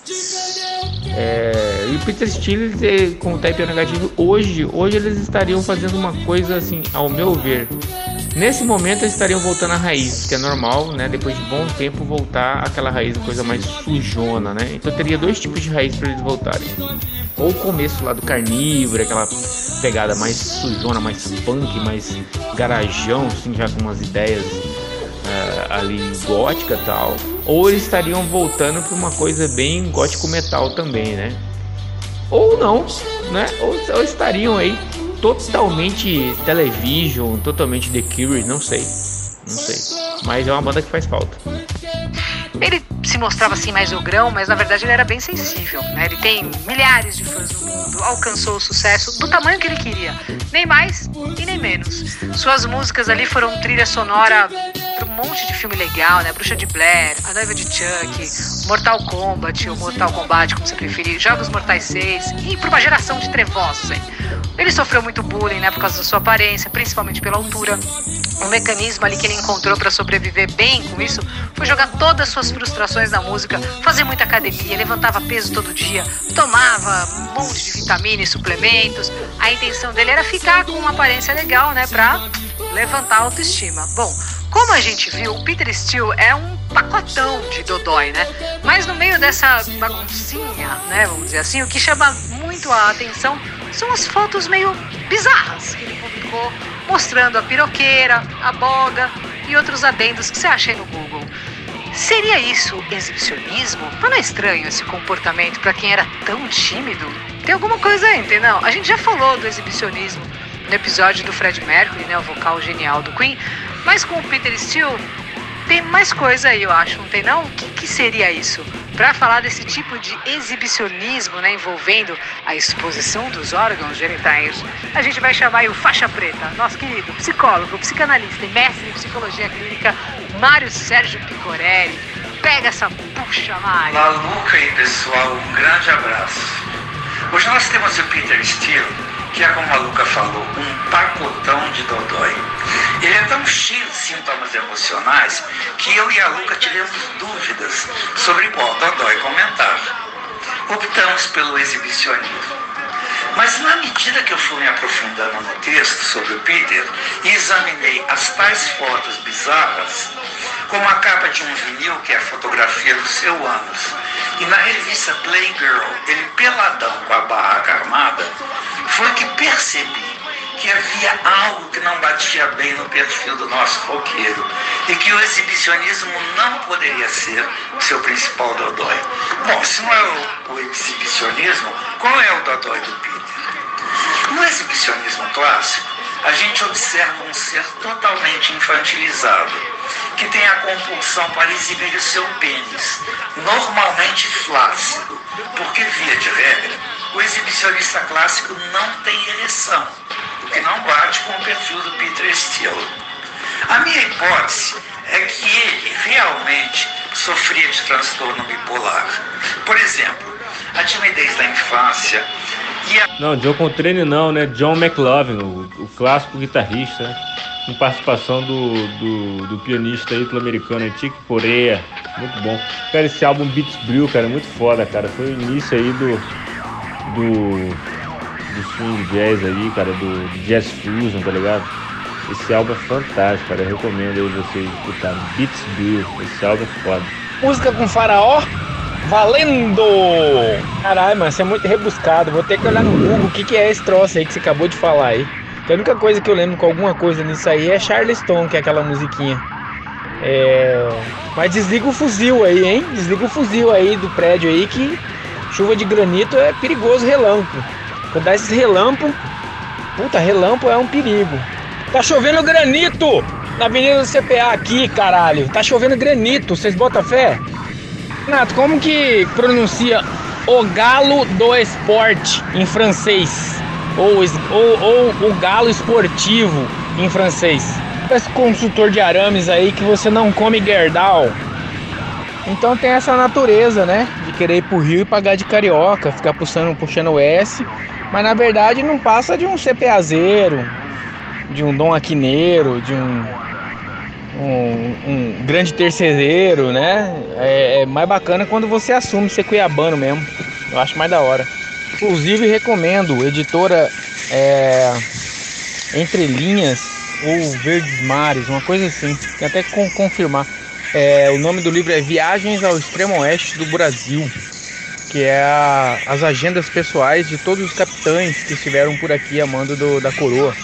É, e o Peter Steele com o type negativo hoje, hoje eles estariam fazendo uma coisa assim, ao meu ver. Nesse momento eles estariam voltando à raiz, que é normal, né? Depois de bom tempo voltar aquela raiz, coisa mais sujona, né? Então teria dois tipos de raiz para eles voltarem. Ou o começo lá do carnívoro, aquela pegada mais sujona, mais punk, mais garajão, assim, já com umas ideias uh, ali gótica tal ou eles estariam voltando para uma coisa bem gótico metal também, né? Ou não, né? Ou, ou estariam aí totalmente television, totalmente The Cure, não sei, não sei. Mas é uma banda que faz falta. Ele se mostrava assim mais ogrão, mas na verdade ele era bem sensível. Né? Ele tem milhares de fãs no mundo, alcançou o sucesso do tamanho que ele queria, nem mais e nem menos. Suas músicas ali foram trilha sonora para um monte de filme legal, né? Bruxa de Blair, A Noiva de Chuck, Mortal Kombat, ou Mortal Kombat, como você preferir, Jogos Mortais 6 e para uma geração de trevosos aí. Ele sofreu muito bullying, né, por causa da sua aparência, principalmente pela altura. O mecanismo ali que ele encontrou para sobreviver bem com isso foi jogar todas as suas frustrações na música, fazer muita academia, levantava peso todo dia, tomava um monte de vitamina e suplementos. A intenção dele era ficar com uma aparência legal, né, pra levantar a autoestima. Bom, como a gente viu, o Peter Steele é um pacotão de dodói, né? Mas no meio dessa baguncinha, né, vamos dizer assim, o que chama muito a atenção são as fotos meio bizarras que ele publicou, mostrando a piroqueira, a boga e outros adendos que você acha aí no Google. Seria isso exibicionismo? Não é estranho esse comportamento para quem era tão tímido? Tem alguma coisa aí, entendeu? A gente já falou do exibicionismo no episódio do Fred Mercury, né, o vocal genial do Queen, mas com o Peter Steele tem mais coisa aí, eu acho, não tem não? O que, que seria isso? Para falar desse tipo de exibicionismo, né, envolvendo a exposição dos órgãos genitais, a gente vai chamar o faixa preta, nosso querido psicólogo, psicanalista e mestre em psicologia clínica, Mário Sérgio Picorelli. Pega essa puxa, Mário. Maluca aí, pessoal, um grande abraço. Hoje nós temos o Peter Steele, que é como a Luca falou, um pacotão de dodói. Ele é tão cheio de sintomas emocionais que eu e a Luca tivemos dúvidas sobre qual dodói comentar. Optamos pelo exibicionismo. Mas na medida que eu fui me aprofundando no texto sobre o Peter e examinei as tais fotos bizarras, como a capa de um vinil, que é a fotografia do seu ânus, e na revista Playgirl, ele peladão com a barraca armada, foi que percebi que havia algo que não batia bem no perfil do nosso roqueiro e que o exibicionismo não poderia ser o seu principal dodói. Bom, se não é o, o exibicionismo, qual é o dodói do Peter? No exibicionismo clássico, a gente observa um ser totalmente infantilizado, que tem a compulsão para exibir o seu pênis, normalmente flácido, porque, via de regra, o exibicionista clássico não tem ereção, o que não bate com o perfil do Peter Steele. A minha hipótese é que ele realmente sofria de transtorno bipolar. Por exemplo, a timidez da infância Não, John Coltrane não, né? John McLaughlin, o, o clássico guitarrista, né? com participação do, do, do pianista ítalo-americano Chick Corea. Muito bom. Cara, esse álbum Beats Brew, cara, é muito foda, cara. Foi o início aí do. do. do swing jazz aí, cara, do, do jazz fusion, tá ligado? Esse álbum é fantástico, cara. Eu recomendo aí vocês escutarem. Beats Brew, esse álbum é foda. Música com faraó, valendo! Caralho, mano, isso é muito rebuscado. Vou ter que olhar no Google o que, que é esse troço aí que você acabou de falar aí. A única coisa que eu lembro com alguma coisa nisso aí é Charleston, que é aquela musiquinha. É... Mas desliga o fuzil aí, hein? Desliga o fuzil aí do prédio aí que chuva de granito é perigoso relâmpago. Quando dá esses relâmpagos, puta, relâmpago é um perigo. Tá chovendo granito na Avenida do CPA aqui, caralho. Tá chovendo granito, vocês botam fé? Renato, como que pronuncia o galo do esporte em francês? Ou, ou, ou o galo esportivo em francês? Esse consultor de arames aí que você não come gerdal. Então tem essa natureza, né? De querer ir pro Rio e pagar de carioca, ficar puxando, puxando o S. Mas na verdade não passa de um CPAzeiro, de um Dom Aquineiro, de um um, um grande terceiro, né? É, é mais bacana quando você assume ser cuiabano mesmo. Eu acho mais da hora. Inclusive recomendo, editora é, Entre Linhas ou Verdes Mares, uma coisa assim. Tem até que con- confirmar. É, o nome do livro é Viagens ao Extremo Oeste do Brasil, que é a- as agendas pessoais de todos os capitães que estiveram por aqui a mando do- da coroa.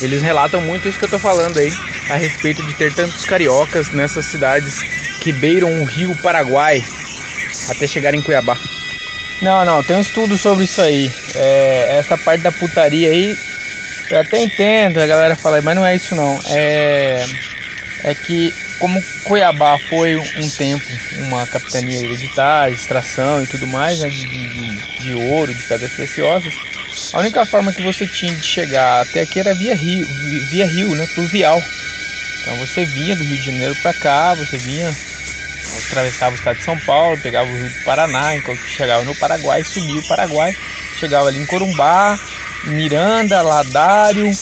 Eles relatam muito isso que eu tô falando aí, a respeito de ter tantos cariocas nessas cidades que beiram o rio Paraguai até chegar em Cuiabá. Não, não, tem um estudo sobre isso aí. É, essa parte da putaria aí, eu até entendo a galera falar, mas não é isso não. É, é que como Cuiabá foi um tempo uma capitania hereditária, extração e tudo mais, né, de, de, de ouro, de pedras preciosas, a única forma que você tinha de chegar até aqui era via rio, via rio, né, fluvial. Então você vinha do Rio de Janeiro para cá, você vinha, atravessava o estado de São Paulo, pegava o Rio do Paraná, enquanto chegava no Paraguai, subia o Paraguai, chegava ali em Corumbá, Miranda, Ladário,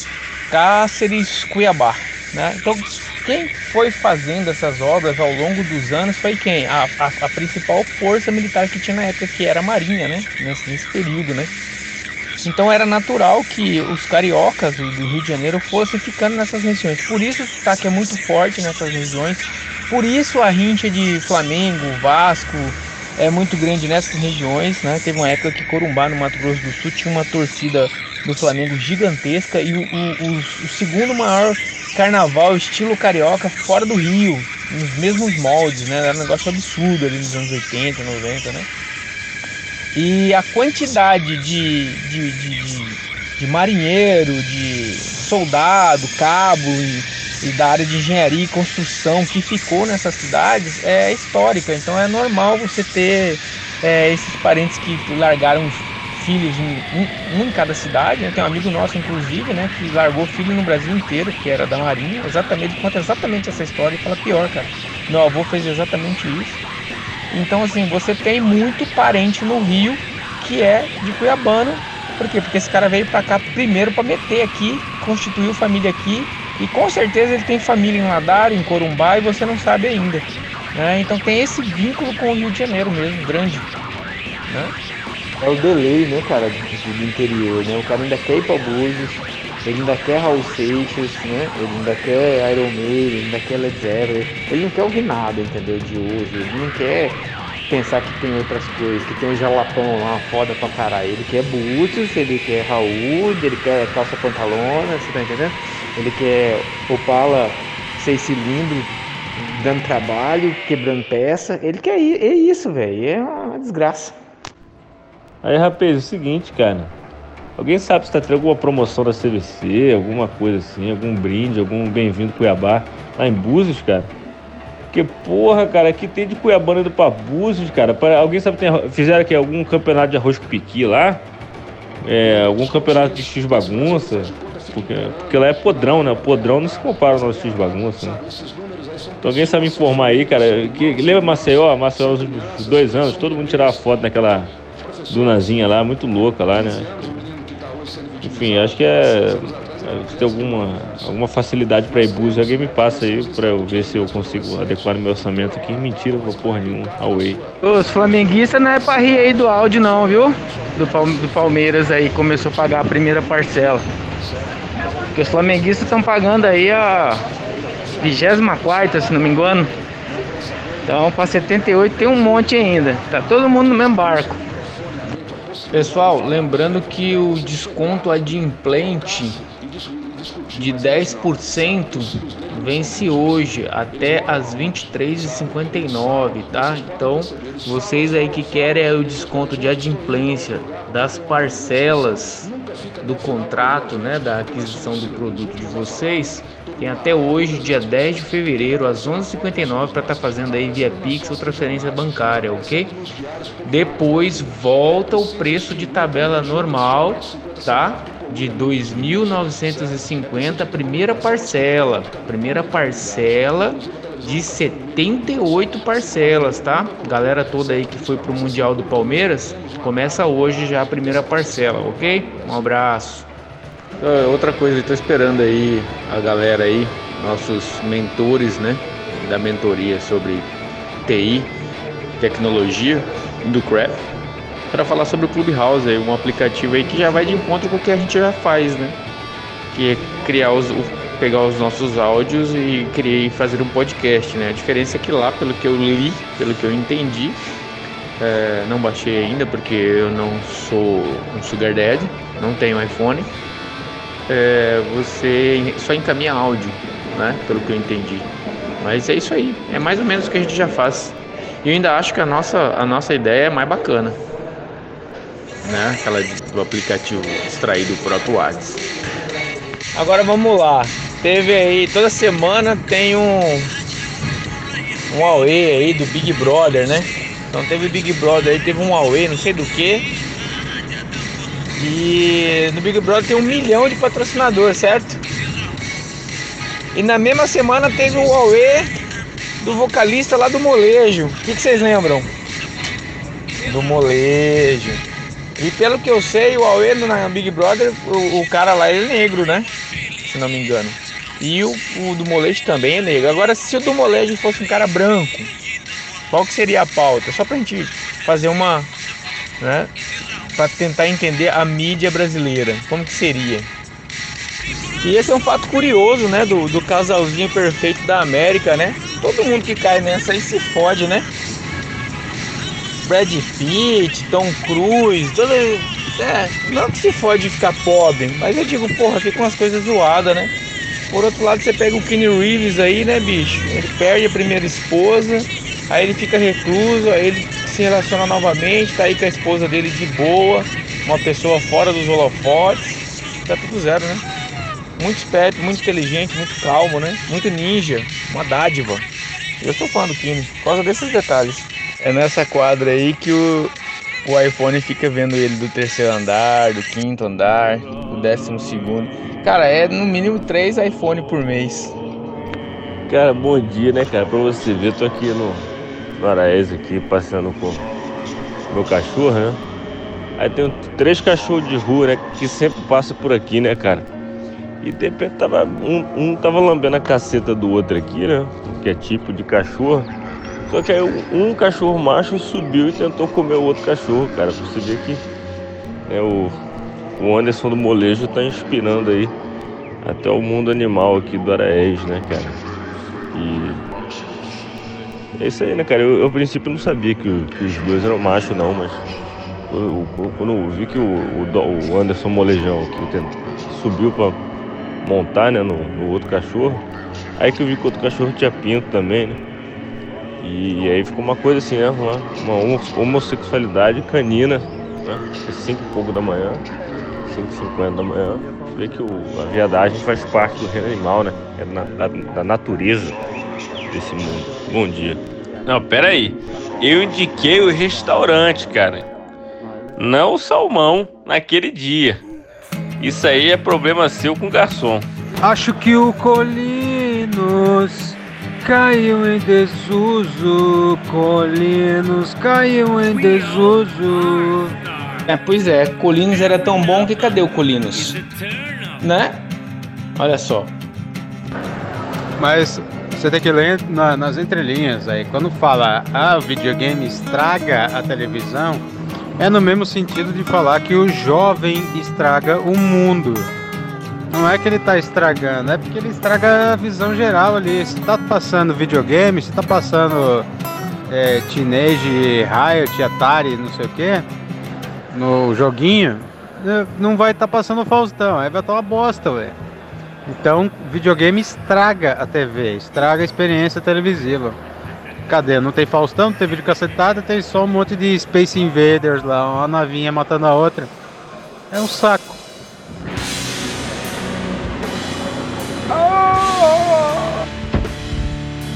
Cáceres, Cuiabá. Né? Então quem foi fazendo essas obras ao longo dos anos foi quem? A, a, a principal força militar que tinha na época, que era a Marinha, né? Nesse, nesse período, né? Então era natural que os cariocas do Rio de Janeiro fossem ficando nessas regiões. Por isso o sotaque é muito forte nessas regiões. Por isso a rincha de Flamengo, Vasco é muito grande nessas regiões. Né? Teve uma época que Corumbá, no Mato Grosso do Sul, tinha uma torcida do Flamengo gigantesca e o, o, o segundo maior carnaval estilo carioca fora do Rio, nos mesmos moldes, né? Era um negócio absurdo ali nos anos 80, 90, né? E a quantidade de, de, de, de, de marinheiro, de soldado, cabo e, e, da área de engenharia e construção que ficou nessas cidades é histórica. Então é normal você ter é, esses parentes que largaram filhos, um, um, em cada cidade. Né? Tem um amigo nosso, inclusive, né, que largou filho no Brasil inteiro, que era da Marinha. Exatamente, conta exatamente essa história e fala pior, cara. Meu avô fez exatamente isso. Então, assim, você tem muito parente no Rio que é de Cuiabano. Por quê? Porque esse cara veio para cá primeiro para meter aqui, constituiu família aqui e com certeza ele tem família em Ladar, em Corumbá e você não sabe ainda. Né? Então tem esse vínculo com o Rio de Janeiro mesmo, grande. Né? É o delay, né, cara, do, interior, né? O cara ainda quer ir para Búzios, ele ainda quer Raul Seixas, né? Ele ainda quer Iron Maiden, ele ainda quer Led Zeppelin. Ele não quer ouvir nada, entendeu? De hoje. Ele não quer pensar que tem outras coisas, que tem um jalapão lá foda pra caralho. Ele quer Búzios, ele quer Raul, ele quer calça pantalona, você tá entendendo? Ele quer Opala seis cilindros, dando trabalho, quebrando peça. Ele quer ir, é isso, velho. É uma desgraça. Aí, rapaz, é o seguinte, cara. Alguém sabe se tá tendo alguma promoção da CVC, alguma coisa assim, algum brinde, algum bem-vindo Cuiabá lá em Búzios, cara? Porque, porra, cara, aqui tem de Cuiabá indo pra Búzios, cara. Pra, alguém sabe, tem, fizeram aqui algum campeonato de arroz com piqui lá? É, algum campeonato de X bagunça? Porque, porque lá é podrão, né? Podrão não se compara ao nosso X bagunça, né? Então alguém sabe me informar aí, cara. Que, lembra Maceió? Maceió, os dois anos, todo mundo tirava foto naquela dunazinha lá, muito louca lá, né? Enfim, acho que é. Se tem alguma, alguma facilidade para ir bus, alguém me passa aí para eu ver se eu consigo adequar o meu orçamento aqui. Mentira, vou porra nenhuma, away. Os flamenguistas não é pra rir aí do áudio não, viu? Do, do Palmeiras aí, começou a pagar a primeira parcela. Porque os flamenguistas estão pagando aí a 24 se não me engano. Então para 78 tem um monte ainda. Tá todo mundo no mesmo barco. Pessoal, lembrando que o desconto adimplente de 10% vence hoje até as 23h59, tá? Então, vocês aí que querem o desconto de adimplência das parcelas do contrato, né, da aquisição do produto de vocês, tem até hoje, dia 10 de fevereiro, às 11h59, para estar tá fazendo aí via Pix ou transferência bancária, ok? Depois volta o preço de tabela normal, tá? De 2.950, primeira parcela. Primeira parcela de 78 parcelas, tá? Galera toda aí que foi pro Mundial do Palmeiras, começa hoje já a primeira parcela, ok? Um abraço. Ah, outra coisa, estou esperando aí a galera aí, nossos mentores, né, da mentoria sobre TI, tecnologia do Craft, para falar sobre o Clubhouse, um aplicativo aí que já vai de encontro com o que a gente já faz, né, que é criar os, pegar os nossos áudios e criar e fazer um podcast, né. A diferença é que lá, pelo que eu li, pelo que eu entendi, é, não baixei ainda porque eu não sou um sugar daddy, não tenho iPhone é, você só encaminha áudio, né? Pelo que eu entendi. Mas é isso aí, é mais ou menos o que a gente já faz. E eu ainda acho que a nossa, a nossa ideia é mais bacana. Né? Aquela do aplicativo extraído do próprio WhatsApp. Agora vamos lá. Teve aí, toda semana tem um, um Huawei aí do Big Brother, né? Então teve Big Brother aí, teve um Huawei, não sei do que. E no Big Brother tem um milhão de patrocinadores, certo? E na mesma semana teve o Huawei do vocalista lá do Molejo. O que, vocês lembram? Do Molejo. E pelo que eu sei, o Huawei na Big Brother, o, o cara lá é negro, né? Se não me engano. E o, o do Molejo também é negro. Agora, se o do Molejo fosse um cara branco, qual que seria a pauta? Só pra gente fazer uma, né? Pra tentar entender a mídia brasileira. Como que seria? E esse é um fato curioso, né? Do, do casalzinho perfeito da América, né? Todo mundo que cai nessa aí se fode, né? Brad Pitt, Tom Cruise, todo. É, não que se fode ficar pobre, mas eu digo, porra, fica umas coisas zoadas, né? Por outro lado, você pega o Kenny Reeves aí, né, bicho? Ele perde a primeira esposa, aí ele fica recluso, aí ele se relaciona novamente, tá aí com a esposa dele de boa, uma pessoa fora dos holofotes, tá tudo zero, né? Muito esperto, muito inteligente, muito calmo, né? Muito ninja, uma dádiva. Eu sou fã do Kenny, por causa desses detalhes. É nessa quadra aí que o, o iPhone fica vendo ele do terceiro andar, do quinto andar, do décimo segundo. Cara, é no mínimo três iPhone por mês. Cara, bom dia, né, cara? Pra você ver, tô aqui no, no Araés aqui, passeando com meu cachorro, né? Aí tem três cachorros de rua, né? Que sempre passa por aqui, né, cara? E de repente tava, um, um tava lambendo a caceta do outro aqui, né? Que é tipo de cachorro. Só que aí um cachorro macho subiu e tentou comer o outro cachorro, cara. Você ver que né, o, o Anderson do Molejo tá inspirando aí até o mundo animal aqui do Araés, né, cara? E é isso aí, né, cara? Eu, eu a princípio não sabia que, que os dois eram machos, não, mas eu- eu- quando eu vi que o, o o Anderson Molejão subiu pra montar, né, no, no outro cachorro, aí que eu vi que o outro cachorro tinha pinto também, né? E, aí ficou uma coisa assim, né? Uma, uma homo- homossexualidade canina, né? É 5 e pouco da manhã, 5 e 50 da manhã. Vê que a viadagem faz parte do reino animal, né? É na- da, da natureza desse mundo. Bom dia. Não, pera aí. Eu indiquei o restaurante, cara. Não o salmão naquele dia. Isso aí é problema seu com o garçom. Acho que o Colinos caiu em desuso. Colinos caiu em desuso. É, pois é, Colinos era tão bom que cadê o Colinos? Né? Olha só. Mas você tem que ler na- nas entrelinhas aí. Quando fala, ah, o videogame estraga a televisão, é no mesmo sentido de falar que o jovem estraga o mundo. Não é que ele tá estragando, é porque ele estraga a visão geral ali. Se tá passando videogame, se tá passando é, Teenage, Riot, Atari, não sei o que, no joguinho, né, não vai estar passando o Faustão, aí vai estar uma bosta, velho. Então, videogame estraga a TV, estraga a experiência televisiva. Cadê? Não tem Faustão, não tem vídeo cacetada, tem só um monte de Space Invaders lá, uma navinha matando a outra. É um saco.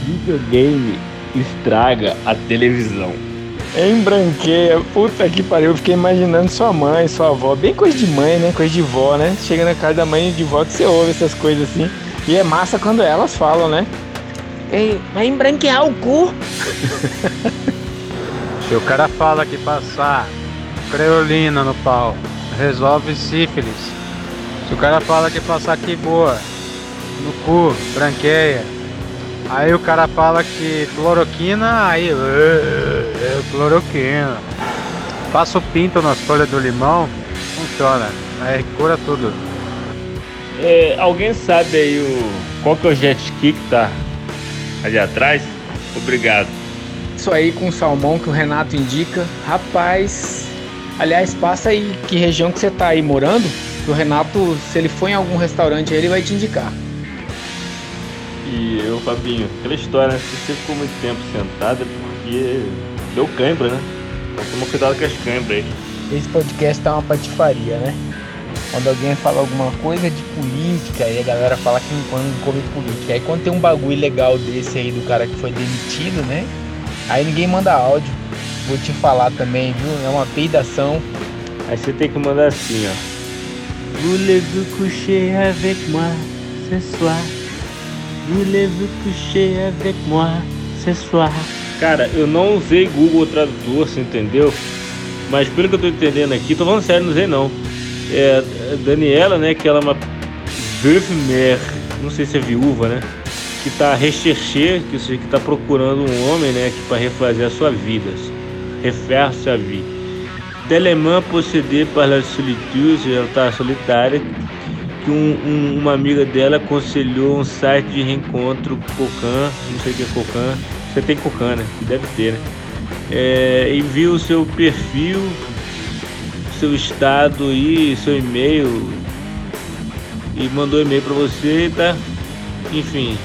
Videogame estraga a televisão. Embranqueia, puta que pariu, eu fiquei imaginando sua mãe, sua avó, bem coisa de mãe, né? Coisa de vó, né? Chega na casa da mãe e de vó que você ouve essas coisas assim. E é massa quando elas falam, né? Ei, vai embranquear o cu. Se o cara fala que passar creolina no pau resolve sífilis. Se o cara fala que passar que boa no cu, branqueia. Aí o cara fala que cloroquina, aí é, é cloroquina. Passa o pinto nas folhas do limão, funciona. Aí cura tudo. É, alguém sabe aí o qual que é o jet ski que tá ali atrás? Obrigado. Isso aí com salmão que o Renato indica. Rapaz, aliás, passa aí que região que você tá aí morando. que O Renato, se ele for em algum restaurante aí, ele vai te indicar. E eu, Fabinho, aquela história, né? Se você ficou muito tempo sentado é porque deu cãibra, né? Então toma cuidado com as câimbras aí. Esse podcast tá uma patifaria, né? quando alguém fala alguma coisa de política, aí a galera fala que não come política. Aí quando tem um bagulho legal desse aí do cara que foi demitido, né? Aí ninguém manda áudio. Vou te falar também, viu? É uma peidação. Aí você tem que mandar assim, ó. Voulez-vous coucher avec moi ce soir? Voulez-vous coucher avec moi ce soir? Cara, eu não usei Google Tradutor, você entendeu? Mas pelo que eu tô entendendo aqui, tô falando sério, não usei não. É, a Daniela, né, que ela é uma mère, não sei se é viúva, né? Que tá recherché, que que tá procurando um homem, né, que para refazer a sua vida, refaire sa vie. Tellement possédé par la solitude, ela tá solitária, que um- um- uma amiga dela aconselhou um site de reencontro Cocan, não sei o que é Cocan, você tem Cocan, né? Deve ter, né? É, e viu o seu perfil, seu estado aí, seu e-mail e mandou e-mail pra você, tá? Enfim.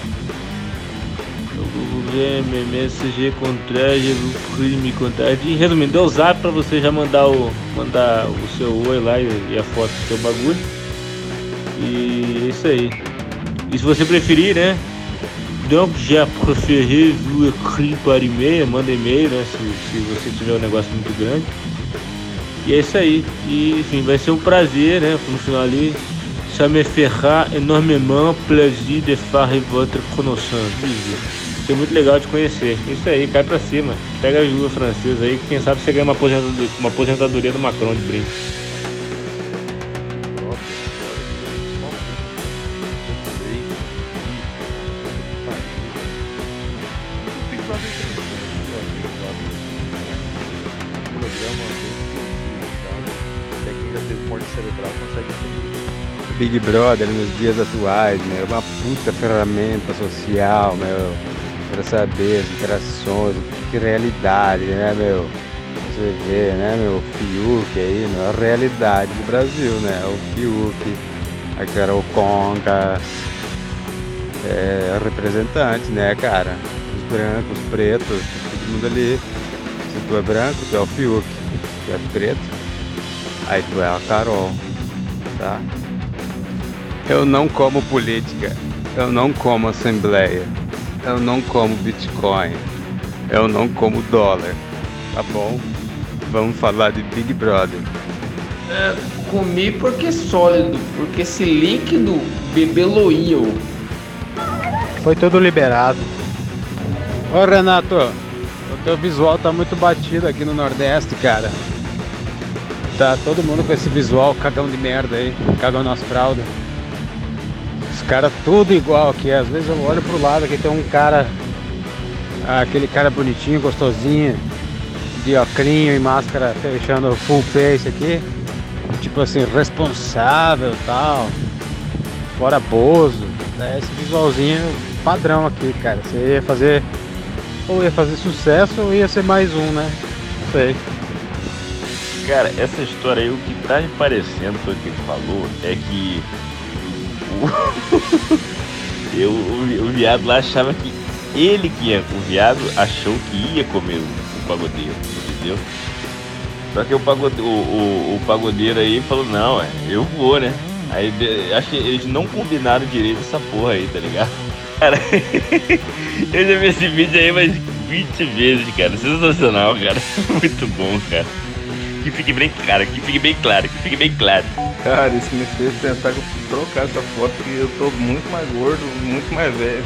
Eu vou ver meu mensagem contrário, eu vou me contar. E, Resumindo, deu zap pra você já mandar o, mandar o seu oi lá e, e a foto do seu bagulho. E é isso aí. E se você preferir, né? Donc, já préféré vous écrire par e-mail, manda e-mail, né? Se, se você tiver um negócio muito grande. E é isso aí. E, enfim, vai ser um prazer, né? No final ali. Ça me fera énormément plaisir de faire votre connaissance. Vai ser muito legal de conhecer. Isso aí, cai pra cima. Pega a ajuda francesa aí, que quem sabe você ganha uma aposentadoria, uma aposentadoria do Macron de brinde. Big Brother nos dias atuais, meu, é uma puta ferramenta social, meu, para saber as interações, que realidade, né, meu? Você vê, né, meu, o Fiuk aí, meu, a realidade do Brasil, né? O Fiuk, a Carol Conga, é, representante, né, cara? Os brancos, os pretos, todo mundo ali. Se tu é branco, tu é o Fiuk. Se tu é preto, aí tu é a Carol, tá? Eu não como política, eu não como assembleia, eu não como Bitcoin, eu não como dólar, tá bom? Vamos falar de Big Brother. É, comi porque é sólido, porque esse líquido bebeloio. Foi tudo liberado. Ô Renato, o teu visual tá muito batido aqui no Nordeste, cara. Tá todo mundo com esse visual cagão de merda aí, cagão nas fraldas. Os caras tudo igual aqui. Às vezes eu olho pro lado aqui tem um cara. Aquele cara bonitinho, gostosinho, de ocrinho e máscara fechando full face aqui. Tipo assim, responsável tal. Fora Bozo. né? Esse visualzinho padrão aqui, cara. Você ia fazer. Ou ia fazer sucesso ou ia ser mais um, né? Não sei. Cara, essa história aí, o que tá me parecendo pelo que ele falou é que o, eu, o, o viado lá achava que ele que ia, o viado achou que ia comer o, o pagodeiro, entendeu? Só que o, pagode, o, o, o pagodeiro aí falou, não, é, eu vou, né? Aí acho que eles não combinaram direito essa porra aí, tá ligado? Cara, eu já vi esse vídeo aí mais 20 vezes, cara. Sensacional, cara. Muito bom, cara. Que fique bem claro, que fique bem claro, que fique bem claro. Cara, isso me fez pensar que eu preciso trocar essa foto porque eu tô muito mais gordo, muito mais velho.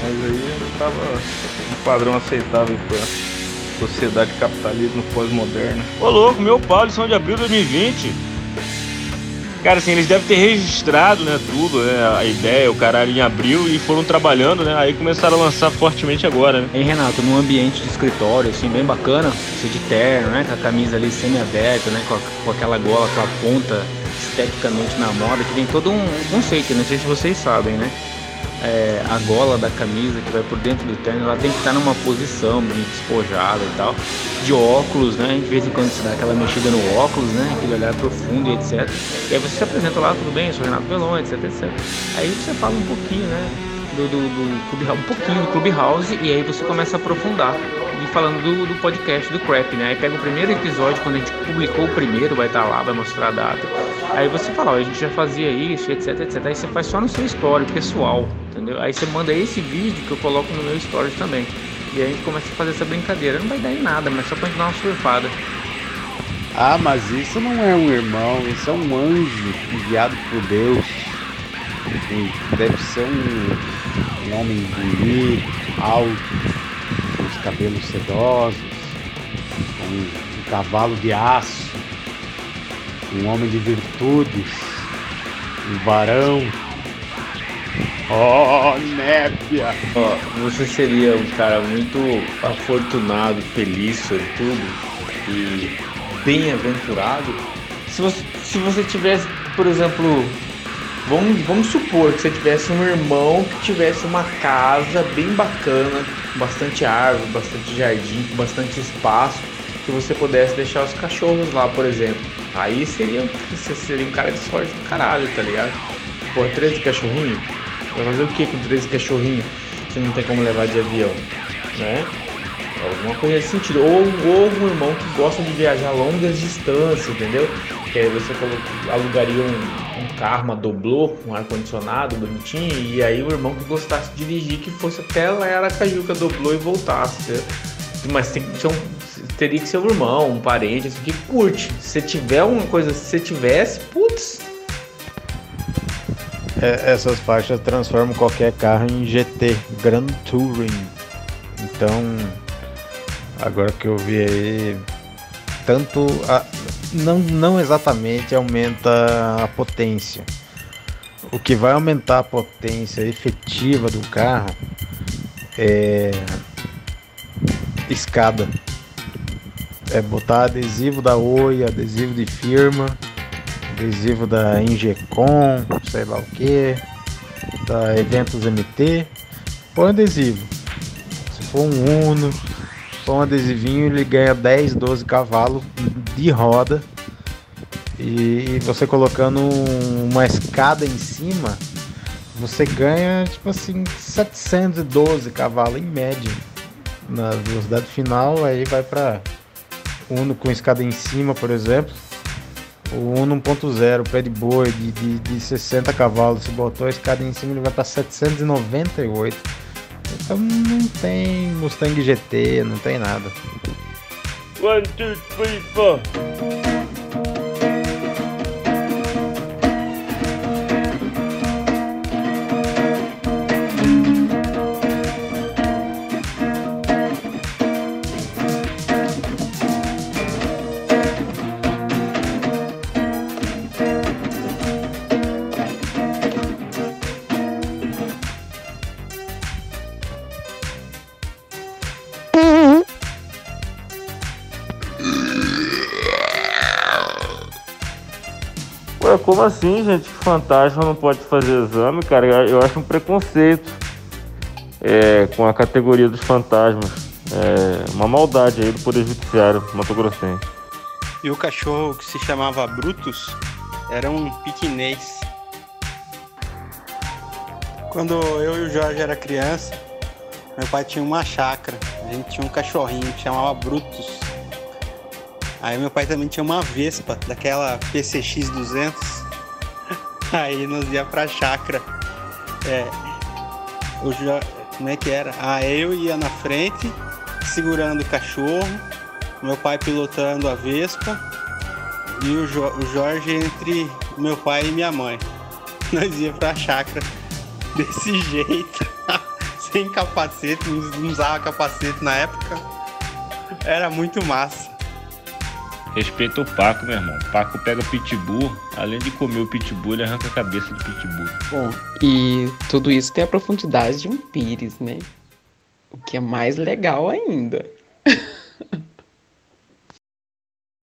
Mas aí eu tava um padrão aceitável pra sociedade capitalismo pós-moderna. Ô louco, meu pau, lição de abril de 2020. Cara, assim, eles devem ter registrado, né, tudo, né, a ideia, o caralho em abril e foram trabalhando, né, aí começaram a lançar fortemente agora, né. Hein, Renato, num ambiente de escritório, assim, bem bacana, você de terno, né? Com a camisa ali semi-aberta, né? Com, a- com aquela gola, com a ponta esteticamente na moda, que tem todo um conceito, não sei se vocês sabem, né? É, a gola da camisa que vai por dentro do terno, ela tem que estar numa posição meio despojada e tal. De óculos, né? De vez em quando se dá aquela mexida no óculos, né? Aquele olhar profundo e etc. E aí você se apresenta lá, tudo bem, eu sou Renato Pelon, etc, etc. Aí você fala um pouquinho, né? Do, do, do Clubhouse, um pouquinho do Clubhouse e aí você começa a aprofundar. E falando do, do podcast do Crap, né? Aí pega o primeiro episódio, quando a gente publicou o primeiro, vai estar lá, vai mostrar a data. Aí você fala, ó, a gente já fazia isso, etc, etc. Aí você faz só no seu story pessoal, entendeu? Aí você manda esse vídeo que eu coloco no meu story também. E aí a gente começa a fazer essa brincadeira. Não vai dar em nada, mas só pra gente dar uma surfada. Ah, mas isso não é um irmão, isso é um anjo enviado por Deus. Deve ser um, um homem bonito, alto, os cabelos sedosos, um, um cavalo de aço, um homem de virtudes, um varão. Oh, nébia! Ó, você seria um cara muito afortunado, feliz, sortudo e bem-aventurado se você, se você tivesse, por exemplo, vamos, vamos supor que você tivesse um irmão que tivesse uma casa bem bacana, com bastante árvore, bastante jardim, com bastante espaço, que você pudesse deixar os cachorros lá, por exemplo. Aí seria, você seria um cara de sorte do caralho, tá ligado? Pô, 13 cachorrinhos? Vai fazer o que com 13 cachorrinhos se não tem como levar de avião, né? Alguma coisa nesse sentido. Ou, ou um irmão que gosta de viajar longas distâncias, entendeu? Que aí você alugaria um, um carro, uma doblô, um ar-condicionado bonitinho, e aí o irmão que gostasse de dirigir, que fosse até lá Aracaju que a doblô e voltasse, entendeu? Mas tem que ser um, teria que ser um irmão, um parente, assim, que curte. Se tiver uma coisa, se tivesse, putz, É, essas faixas transformam qualquer carro em GT, Grand Touring. Então, agora que eu vi aí, tanto a- não, não exatamente aumenta a potência. O que vai aumentar a potência efetiva do carro é escada. É botar adesivo da Oi, adesivo de firma, adesivo da Ingecom, sei lá o que, da Eventos MT, põe adesivo. Se for um Uno, põe um adesivinho, ele ganha 10, 12 cavalos de roda. E você colocando um- uma escada em cima, você ganha tipo assim 712 cavalos em média. Na velocidade final, aí vai para Uno com escada em cima, por exemplo. O Uno 1.0, pé de boi de, de, de 60 cavalos, se botou a escada em cima, ele vai para 798. Então não tem Mustang GT, não tem nada. One, two, three, four. Como assim, gente? Que fantasma não pode fazer exame, cara? Eu acho um preconceito é, com a categoria dos fantasmas. É uma maldade aí do Poder Judiciário Mato Grossense. E o cachorro que se chamava Brutus era um piquinês. Quando eu e o Jorge era criança, meu pai tinha uma chácara. A gente tinha um cachorrinho que chamava Brutus. Aí meu pai também tinha uma Vespa, daquela PCX 200. Aí nós ia pra chácara. É, Jo- como é que era? Ah, eu ia na frente, segurando o cachorro, meu pai pilotando a Vespa e o, Jo- o Jorge entre meu pai e minha mãe. Nós ia pra chácara desse jeito, sem capacete, não usava capacete na época. Era muito massa. Respeita o Paco, meu irmão. Paco pega pitbull, além de comer o pitbull, ele arranca a cabeça do pitbull. Bom, e tudo isso tem a profundidade de um pires, né? O que é mais legal ainda.